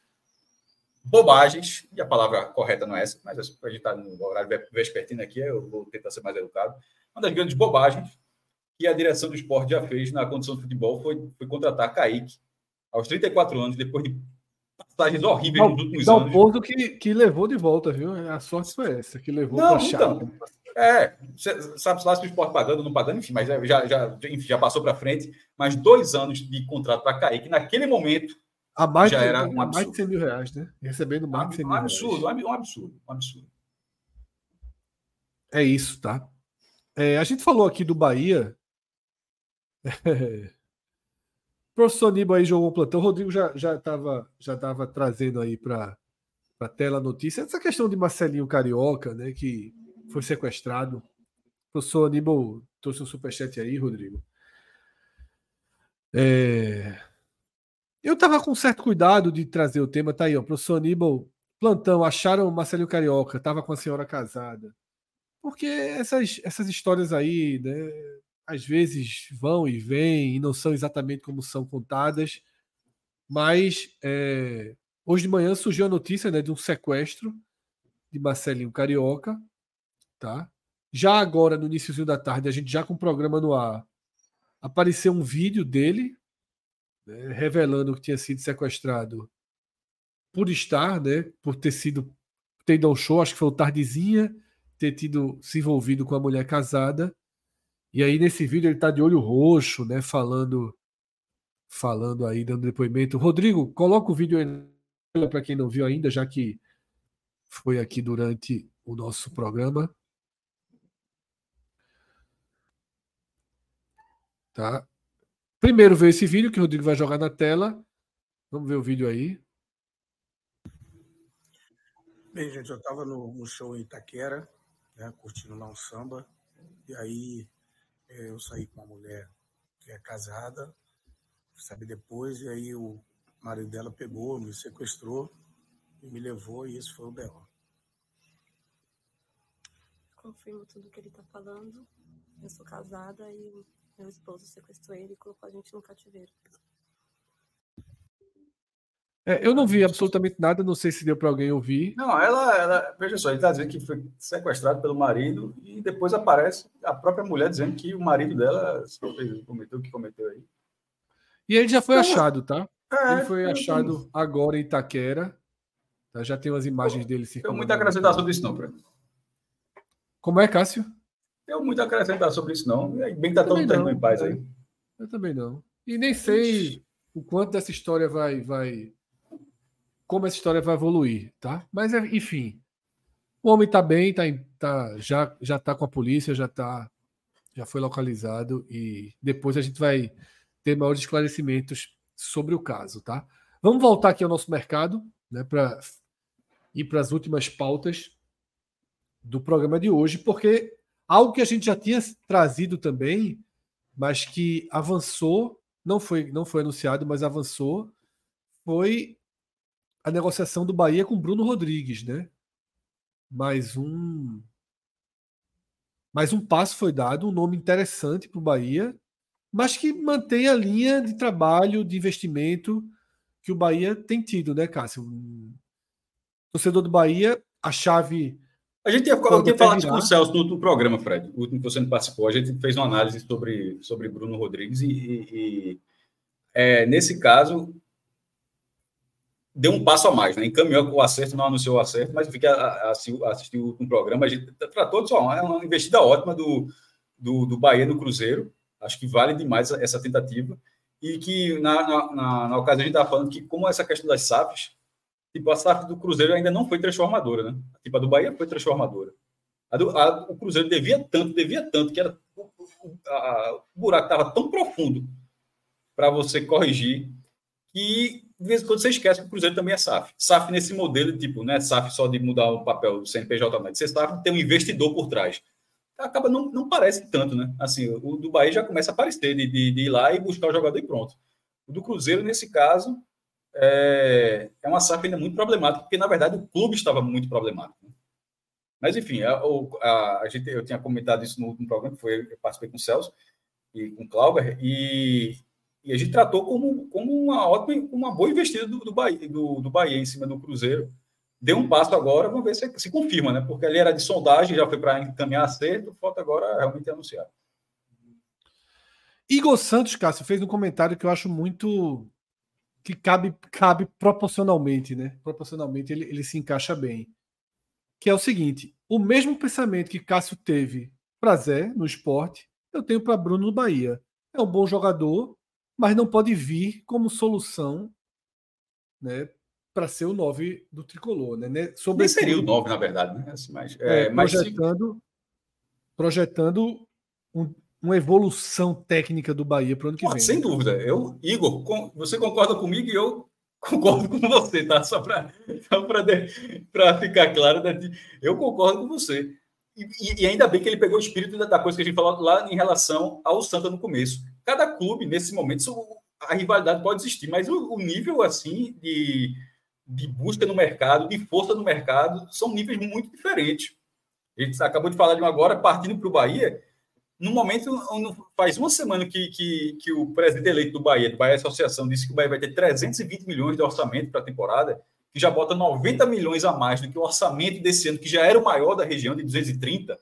bobagens, e a palavra correta não é essa, mas a gente está no horário vespertino aqui, eu vou tentar ser mais educado. Uma das grandes bobagens que a direção do esporte já fez na condição de futebol foi, foi contratar Kaique, aos 34 anos, depois de passagens horríveis nos últimos anos. ponto que, que levou de volta, viu? A sorte foi essa, que levou para a então, É, sabe lá se o esporte pagando ou não pagando, enfim, mas já, já, enfim, já passou para frente. Mas dois anos de contrato para cair, que naquele momento a mais, já era um absurdo. mais de 100 mil reais, né? Recebendo mais de 100 mil um absurdo, reais. Um absurdo, um absurdo. É isso, tá? É, a gente falou aqui do Bahia. professor Aníbal aí jogou um plantão. O Rodrigo já estava já já trazendo aí para a tela a notícia. Essa questão de Marcelinho Carioca, né, que foi sequestrado. O professor Aníbal trouxe um superchat aí, Rodrigo. É... Eu estava com certo cuidado de trazer o tema, tá aí, ó. Professor Aníbal, plantão, acharam Marcelinho Carioca, estava com a senhora casada. Porque essas, essas histórias aí, né, às vezes vão e vêm e não são exatamente como são contadas, mas é, hoje de manhã surgiu a notícia né, de um sequestro de Marcelinho Carioca, tá? Já agora, no início da tarde, a gente já com o programa no ar, apareceu um vídeo dele né, revelando que tinha sido sequestrado por estar, né, por ter sido ter ido ao show, acho que foi o Tardezinha, ter tido se envolvido com a mulher casada e aí nesse vídeo ele tá de olho roxo, né, falando falando aí dando depoimento. Rodrigo, coloca o vídeo aí para quem não viu ainda, já que foi aqui durante o nosso programa. Tá? Primeiro ver esse vídeo que o Rodrigo vai jogar na tela. Vamos ver o vídeo aí. Bem, gente, eu estava no, no, show em Itaquera, né, curtindo lá um samba, e aí eu saí com uma mulher que é casada, sabe depois, e aí o O marido dela pegou, me sequestrou e me levou, e esse foi o B.O. Confirmo tudo que ele está falando. Eu sou casada e meu esposo sequestrou ele e colocou a gente no cativeiro. É, eu não vi absolutamente nada, não sei se deu para alguém ouvir. Não, ela, ela, veja só, ele está dizendo que foi sequestrado pelo marido e depois aparece a própria mulher dizendo que o marido dela cometeu o que cometeu aí. E ele já foi então, achado, tá? É, ele foi achado agora em Itaquera. Tá? Já tem as imagens dele circulando. Tem muita acrescentar sobre isso, não, Fred. Como é, Cássio? Tenho muito a acrescentar sobre isso, não. Bem que tá todo mundo em paz aí. Eu também não. E nem sei o quanto dessa história vai, vai como essa história vai evoluir, tá? Mas, é, enfim, o homem tá bem, tá, tá, já, já tá com a polícia, já tá, já foi localizado e depois a gente vai ter maiores esclarecimentos sobre o caso, tá? Vamos voltar aqui ao nosso mercado, né, para ir para as últimas pautas do programa de hoje, porque algo que a gente já tinha trazido também, mas que avançou, não foi, não foi anunciado, mas avançou, foi a negociação do Bahia com Bruno Rodrigues, né? Mais um mais um passo foi dado, um nome interessante para o Bahia, mas que mantém a linha de trabalho, de investimento que o Bahia tem tido, né, Cássio? Um torcedor do Bahia, a chave. A gente tinha, eu tinha falado com o Celso no último programa, Fred, o último que você não participou. A gente fez uma análise sobre, sobre Bruno Rodrigues e, e, e é, nesse caso, deu um passo a mais, né? encaminhou o acerto, não anunciou o acerto, mas fiquei assistiu um programa, a gente tratou de é uma investida ótima do, do, do Bahia no Cruzeiro, acho que vale demais essa tentativa, e que na, na, na, na ocasião a gente estava falando que como essa questão das SAFs, tipo, a SAF do Cruzeiro ainda não foi transformadora, né? Tipo, a do Bahia foi transformadora. A do, a, o Cruzeiro devia tanto, devia tanto, que era, a, o buraco estava tão profundo para você corrigir, que de vez em quando você esquece que o Cruzeiro também é SAF. SAF nesse modelo, tipo, não é SAF só de mudar o papel do CNPJ, mas ser SAF tem um investidor por trás. Acaba, não, não parece tanto, né? Assim, o do Bahia já começa a aparecer, de, de, de ir lá e buscar o jogador e pronto. O do Cruzeiro, nesse caso, é, é uma SAF ainda muito problemática, porque, na verdade, o clube estava muito problemático. Né? Mas, enfim, a, a, a, gente, eu tinha comentado isso no último programa, que foi, eu participei com o Celso e com o Clauber, e e a gente tratou como, como uma ótima, uma boa investida do, do, Bahia, do, do Bahia em cima do Cruzeiro. Deu um passo agora, vamos ver se se confirma, né? Porque ali era de sondagem, já foi para encaminhar acerto, falta agora realmente anunciar. Igor Santos, Cássio, fez um comentário que eu acho muito. Que cabe, cabe proporcionalmente, né? Proporcionalmente ele, ele se encaixa bem. Que é o seguinte: o mesmo pensamento que Cássio teve para Zé no esporte, eu tenho para Bruno no Bahia. É um bom jogador, mas não pode vir como solução né, para ser o 9 do tricolor. Né? Sobre seria o 9, na verdade, né? Assim, mas, é, é, projetando, projetando um, uma evolução técnica do Bahia para o ano que Pô, vem. Sem né? dúvida. Eu, Igor, com, você concorda comigo e eu concordo com você, tá? Só para ficar claro, né? eu concordo com você. E, e, ainda bem que ele pegou o espírito da coisa que a gente falou lá em relação ao Santa no começo. Cada clube, nesse momento, a rivalidade pode existir, mas o, o nível assim de, de busca no mercado, de força no mercado, são níveis muito diferentes. A gente acabou de falar de um agora, partindo para o Bahia, no momento, faz uma semana que, que, que o presidente eleito do Bahia, do Bahia Associação, disse que o Bahia vai ter 320 milhões de orçamento para a temporada, que já bota 90 milhões a mais do que o orçamento desse ano, que já era o maior da região, de 230,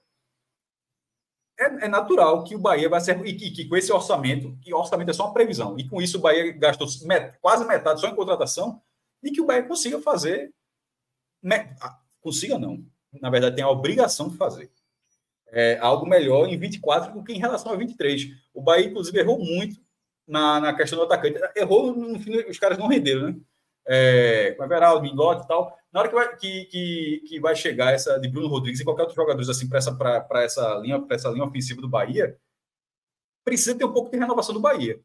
é, é natural que o Bahia vai ser. E que, que, com esse orçamento, que orçamento é só uma previsão, e com isso o Bahia gastou met, quase metade só em contratação, e que o Bahia consiga fazer. Met, ah, consiga não. Na verdade, tem a obrigação de fazer. É, algo melhor em 24 do que em relação a 23. O Bahia, inclusive, errou muito na, na questão do atacante. Errou, no fim, os caras não renderam, né? é, com Everaldo, Mingote e tal. Na hora que vai, que, que, que vai chegar essa de Bruno Rodrigues e qualquer outro jogador assim para essa, essa, linha, essa linha ofensiva do Bahia, precisa ter um pouco de renovação do Bahia.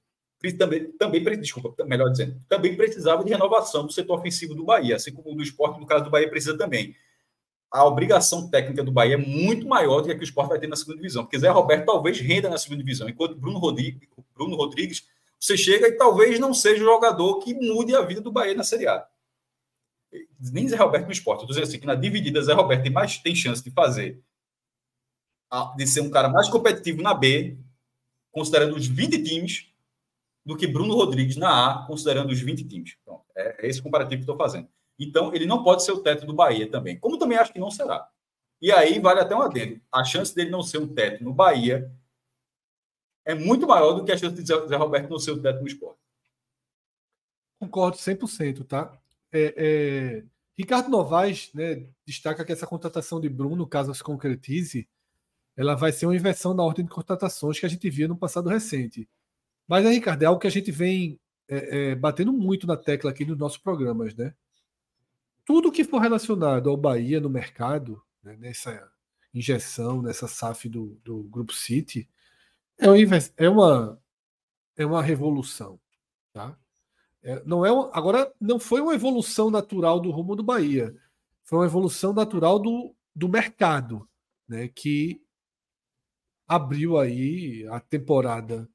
Também, também, desculpa, melhor dizendo, também precisava de renovação do setor ofensivo do Bahia, assim como do esporte, no caso do Bahia, precisa também. A obrigação técnica do Bahia é muito maior do que a que o esporte vai ter na segunda divisão, porque Zé Roberto talvez renda na segunda divisão, enquanto Bruno Rodrigues, Bruno Rodrigues Você chega e talvez não seja o jogador que mude a vida do Bahia na Série A. Nem Zé Roberto no esporte. Eu estou dizendo assim, que na dividida Zé Roberto tem mais tem chance de fazer, de ser um cara mais competitivo na B, considerando os 20 times, do que Bruno Rodrigues na A, considerando os 20 times. Então, é, esse comparativo que estou fazendo. Então, ele não pode ser o teto do Bahia também, como também acho que não será. E aí vale até um adendo. A chance dele não ser um teto no Bahia é muito maior do que a chance de Zé Roberto não ser o teto no esporte. Concordo 100%, tá? É, é... Ricardo Novaes né, destaca que essa contratação de Bruno, caso se concretize, ela vai ser uma inversão na ordem de contratações que a gente via no passado recente. Mas, é, Ricardo, é algo que a gente vem é, é, batendo muito na tecla aqui nos nossos programas, né? Tudo que for relacionado ao Bahia no mercado, né, nessa injeção, nessa SAF do, do Grupo City, é uma, é uma, é uma revolução. Tá? É, não é uma, agora, não foi uma evolução natural do rumo do Bahia, foi uma evolução natural do, do mercado, né, que abriu aí a temporada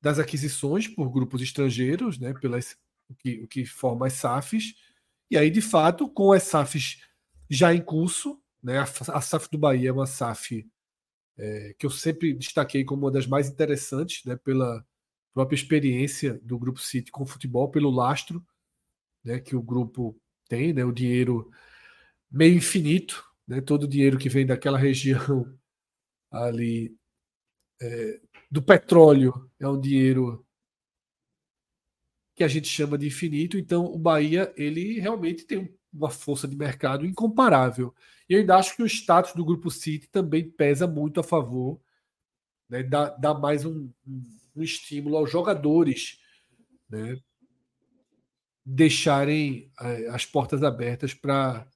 das aquisições por grupos estrangeiros, né, pelas, o, que, o que forma as SAFs, e aí, de fato, com as SAFs já em curso, né, a, SAF do Bahia é uma SAF é, que eu sempre destaquei como uma das mais interessantes, né, pela própria experiência do Grupo City com futebol, pelo lastro né, que o grupo tem, né, o dinheiro meio infinito, né, todo o dinheiro que vem daquela região ali é, do petróleo é um dinheiro que a gente chama de infinito. Então, o Bahia ele realmente tem uma força de mercado incomparável. E eu ainda acho que o status do Grupo City também pesa muito a favor, né, dá, dá mais um, um, estímulo aos jogadores né, deixarem é, as portas abertas para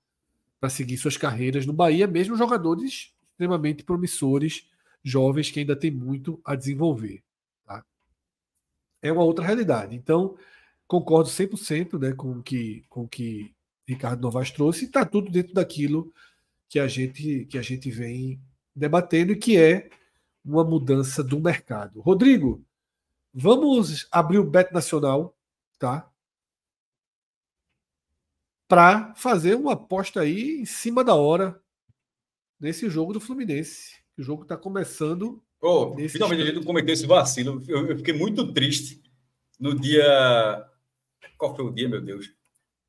seguir suas carreiras no Bahia, mesmo jogadores extremamente promissores jovens que ainda tem muito a desenvolver. É uma outra realidade. Então, concordo 100% né, com o que, com que Ricardo Novaes trouxe, está tudo dentro daquilo que a gente, que a gente vem debatendo e que é uma mudança do mercado. Rodrigo, vamos abrir o Bet Nacional, tá? Para fazer uma aposta aí em cima da hora nesse jogo do Fluminense. O jogo está começando. Oh, finalmente a gente cometeu esse vacilo. Eu, eu, fiquei muito triste no dia. Qual foi o dia, meu Deus?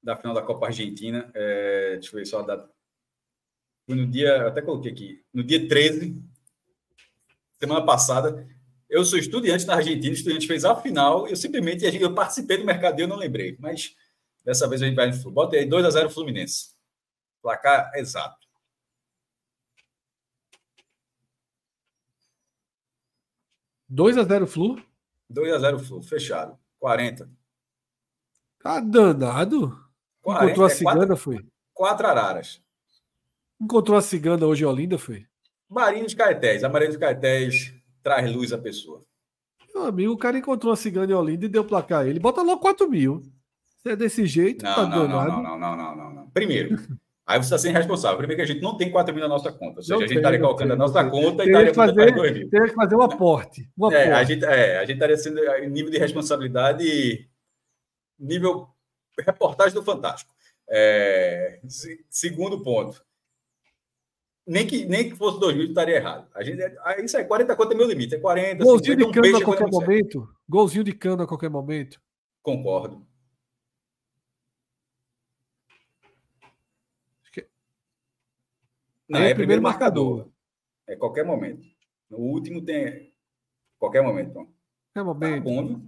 Da final da Copa Argentina. É... Deixa eu ver só a data. Foi no dia. Até coloquei aqui. No dia 13, semana passada. Eu sou estudante na Argentina, o estudante fez a final. Eu simplesmente eu participei do mercado, eu não lembrei. Mas dessa vez a gente vai no futebol. Bota aí 2x0 Fluminense. Placar exato. 2x0 Flu? 2x0 Flu, fechado. 40. Tá danado. 40, Encontrou a é cigana, quatro, foi? Quatro araras. Encontrou a cigana hoje em Olinda, foi? Marinho de Caetés. A Marinho de Caetés traz luz à pessoa. Meu amigo, o cara encontrou a cigana em Olinda e deu placar ele. Bota logo 4 mil. Se é desse jeito, não, tá não, danado. Não, não, não, não, não, não. Primeiro, Aí você está sendo responsável. Primeiro que a gente não tem 4 mil na nossa conta. Ou seja, não a gente estaria colocando a nossa conta e estaria fazer, 2 mil. Teria que fazer um aporte. Um é, a gente, é, a gente estaria sendo nível de responsabilidade, nível reportagem do Fantástico. É, segundo ponto. Nem que, nem que fosse 2 mil estaria errado. A gente, é, isso é 40 conto é meu limite. É 40. Golzinho 50, de cano um a qualquer momento. Golzinho de cano a qualquer momento. Concordo. Não, é, é primeiro marcador. marcador. É qualquer momento. No último tem. Qualquer momento. Tá momento. Tá bom,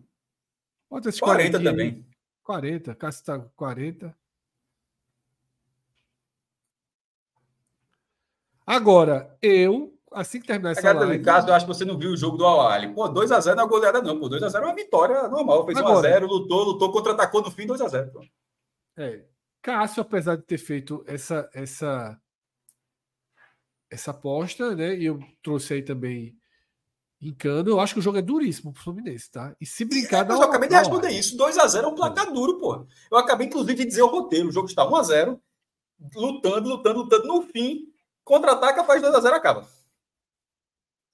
Bota esse 40 40 também. 40. Cássio está 40. Agora, eu, assim que terminar essa live... No caso, eu acho que você não viu o jogo do Awali. Pô, 2x0 não é goleada não. Pô, 2x0 é uma vitória normal. Fez 1x0, lutou, lutou, contra-atacou no fim, 2x0. É. Cássio, apesar de ter feito essa, essa essa aposta, né? E eu trouxe aí também em cano. Eu acho que o jogo é duríssimo pro Fluminense, tá? E se brincar. É, eu acabei de responder isso. 2x0 é um placar duro, pô. Eu acabei, inclusive, de dizer o roteiro. O jogo está 1x0, lutando, lutando, lutando. No fim, contra-ataca, faz 2x0 acaba.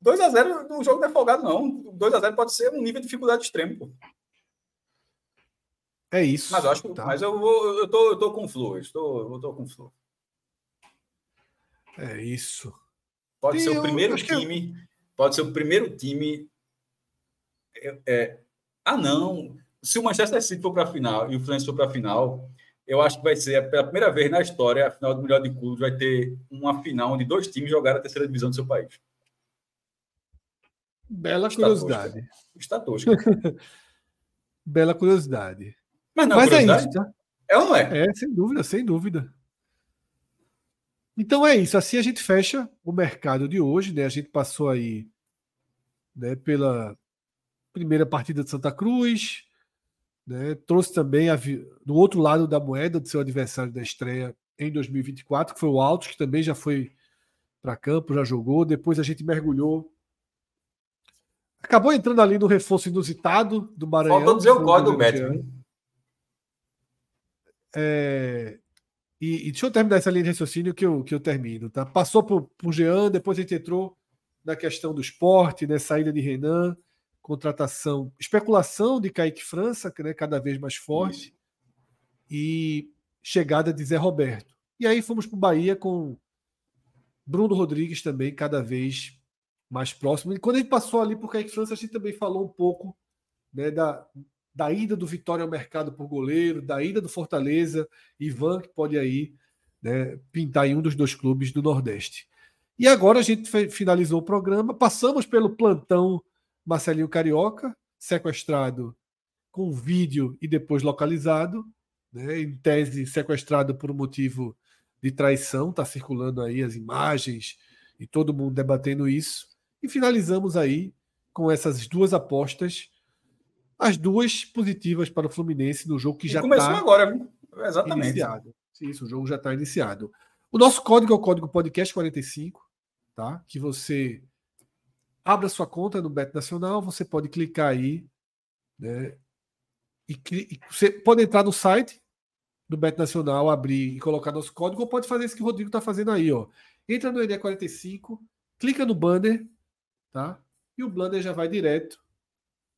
2x0 no jogo não é folgado, não. 2x0 pode ser um nível de dificuldade extremo, pô. É isso. Mas eu acho que. tá? Mas eu, vou, eu, tô, eu tô com o Flu. Eu tô, eu tô com o Flu. É isso. Pode Tem, ser eu o primeiro que eu- time. Pode ser o primeiro time. é- é- ah, não. Se o Manchester City for para a final e o Fluminense for para a final, eu acho que vai ser pela primeira vez na história, a final do melhor de clubes vai ter uma final onde dois times jogaram a terceira divisão do seu país. Bela curiosidade. Está tosco. Bela curiosidade. Mas não, Mas é curiosidade? isso, tá? É ou não é? É, sem dúvida, sem dúvida. Então é isso. Assim a gente fecha o mercado de hoje, né? A gente passou aí né, pela primeira partida de Santa Cruz, né? Trouxe também a do outro lado da moeda do seu adversário da estreia em 2024, que foi o Altos, que também já foi para campo, já jogou. Depois a gente mergulhou. Acabou entrando ali no reforço inusitado do Maranhão. Faltou dizer o código médico. É, e, e deixa eu terminar essa linha de raciocínio que eu, que eu termino. Tá? Passou por, por Jean, depois a gente entrou na questão do esporte, né? saída de Renan, contratação, especulação de Kaique França, que né, cada vez mais forte, e chegada de Zé Roberto. E aí fomos para o Bahia com Bruno Rodrigues também cada vez mais próximo. E quando a gente passou ali por Kaique França, a gente também falou um pouco né, da, da ida do Vitória ao mercado por goleiro, da ida do Fortaleza, Ivan, que pode aí né, pintar em um dos dois clubes do Nordeste. E agora a gente finalizou o programa, passamos pelo plantão Marcelinho Carioca, sequestrado com vídeo e depois localizado, né, em tese sequestrado por um motivo de traição, está circulando aí as imagens e todo mundo debatendo isso. E finalizamos aí com essas duas apostas as duas positivas para o Fluminense no jogo que E já começou está agora, viu? Exatamente. iniciado. Isso, o jogo já está iniciado. O nosso código é o código podcast 45, tá? Que você abra sua conta no Bet Nacional, você pode clicar aí, né? E, e você pode entrar no site do Bet Nacional, abrir e colocar nosso código, ou pode fazer isso que o Rodrigo está fazendo aí, ó. Entra no ED45, clica no banner, tá? E o banner já vai direto.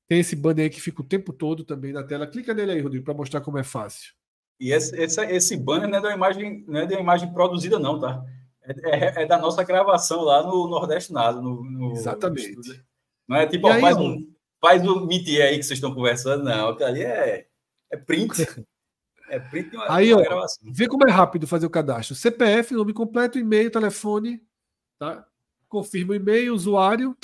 Tem esse banner aí que fica o tempo todo também na tela. Clica nele aí, Rodrigo, para mostrar como é fácil. E esse, esse, esse banner não é de uma imagem, não é uma imagem produzida, não, tá? É, é- é da nossa gravação lá no Nordeste Nada. No, no- Exatamente. no não é tipo, ó, aí, faz, um, faz um meet aí que vocês estão conversando, não. Aquilo ali é, é print. É print uma, Aí, uma ó, gravação. Vê como é rápido fazer o cadastro. CPF, nome completo, e-mail, telefone, tá? Confirma o e-mail, usuário,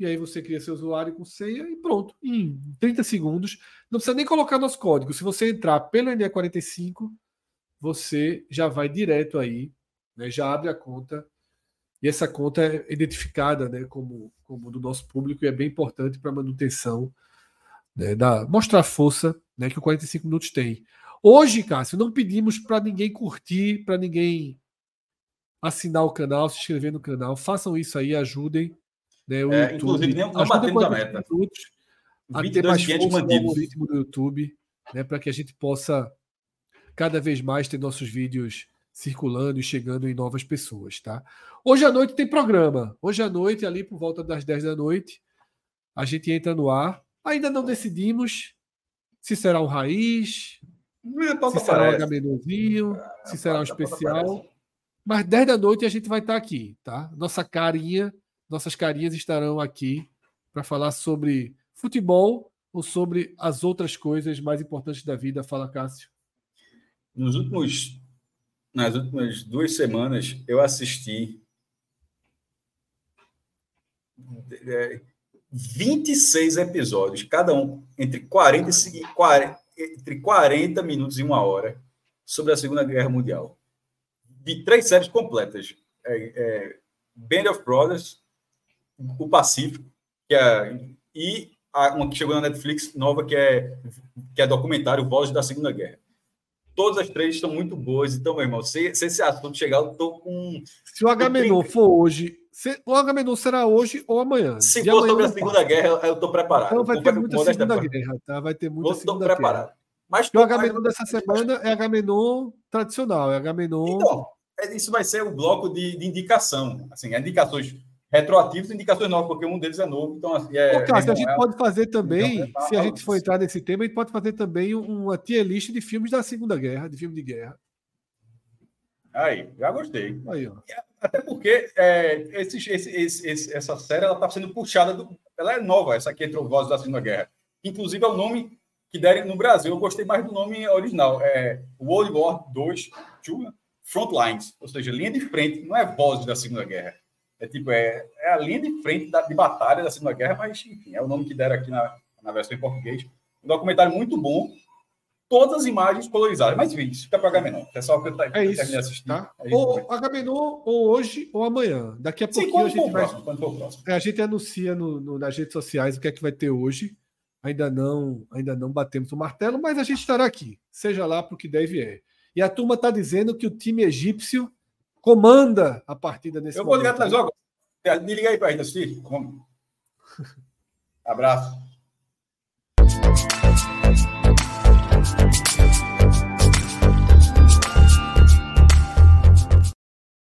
e aí você cria seu usuário com senha e pronto. Em 30 segundos. Não precisa nem colocar nosso código. Se você entrar pelo NE45, você já vai direto aí, né? já abre a conta. E essa conta é identificada né, como, como do nosso público e é bem importante para a manutenção, né, da, mostrar a força né, que o 45 minutos tem. Hoje, Cássio, não pedimos para ninguém curtir, para ninguém assinar o canal, se inscrever no canal. Façam isso aí, ajudem. Né, o É, YouTube. inclusive, não- batemos a 45 meta. minutos a ter 22 mais 500 força no algoritmo do YouTube, né, para que a gente possa cada vez mais ter nossos vídeos circulando e chegando em novas pessoas, tá? Hoje à noite tem programa. Hoje à noite, ali por volta das 10 da noite, a gente entra no ar. Ainda não decidimos se será um raiz, É, se será um aparece. H-menuzinho, se será um especial. Mas 10 da noite a gente vai estar aqui, tá? Nossa carinha, nossas carinhas estarão aqui para falar sobre futebol ou sobre as outras coisas mais importantes da vida. Fala, Cássio. Nos últimos, nas últimas duas semanas, eu assisti é, 26 episódios, cada um entre 40, e 40, entre 40 minutos e uma hora, sobre a Segunda Guerra Mundial. De três séries completas. É, é, Band of Brothers, O Pacífico, que é, e a, uma que chegou na Netflix nova, que é, que é documentário Voz da Segunda Guerra. Todas as três estão muito boas. Então, meu irmão, se, se esse assunto chegar, eu tô com. Se o Agamenon for hoje, se- o Agamenon será hoje ou amanhã. Se for sobre a Segunda. Guerra, eu, tô preparado. Então vai Eu ter muita Segunda. Guerra, tá? Vai ter muita Segunda Guerra. preparado. Mas o Agamenon dessa semana é Agamenon tradicional, é Agamenon. Então, é- isso vai ser o bloco de, de indicação. Assim, indicações retroativos e indicações novas, porque um deles é novo. Então, assim, é, Ô, Cássio, a gente é, pode fazer também, então, é, se a gente for entrar nesse tema, a gente pode fazer também uma tier list de filmes da Segunda Guerra, de filme de guerra. Aí, já gostei. Aí, ó. Até porque é, esse, esse, esse, essa série ela está sendo puxada, do, ela é nova, essa aqui entrou Voz da Segunda Guerra. Inclusive é o nome que deram no Brasil. Eu gostei mais do nome original. É World War 2, Frontlines, ou seja, linha de frente, não é Vozes da Segunda Guerra. É tipo, é, é a linha de frente da, de batalha da Segunda Guerra, mas enfim, é o nome que deram aqui na, na versão em português. Um documentário muito bom, todas as imagens colorizadas. Mas vi, isso fica para Agamenon. Pessoal que tá, é isso, de assistir. Tá? É ou Agamenon, ou hoje, ou amanhã. Daqui a pouquinho Sim, a gente vai. Próximo, quando for próximo. É, a gente anuncia no, no, nas redes sociais o que é que vai ter hoje. Ainda não, ainda não batemos o martelo, mas a gente estará aqui, seja lá para o que deve é. E a turma está dizendo que o time egípcio comanda a partida nesse Eu vou ligar atrás, Me liga aí para a gente assistir. Abraço.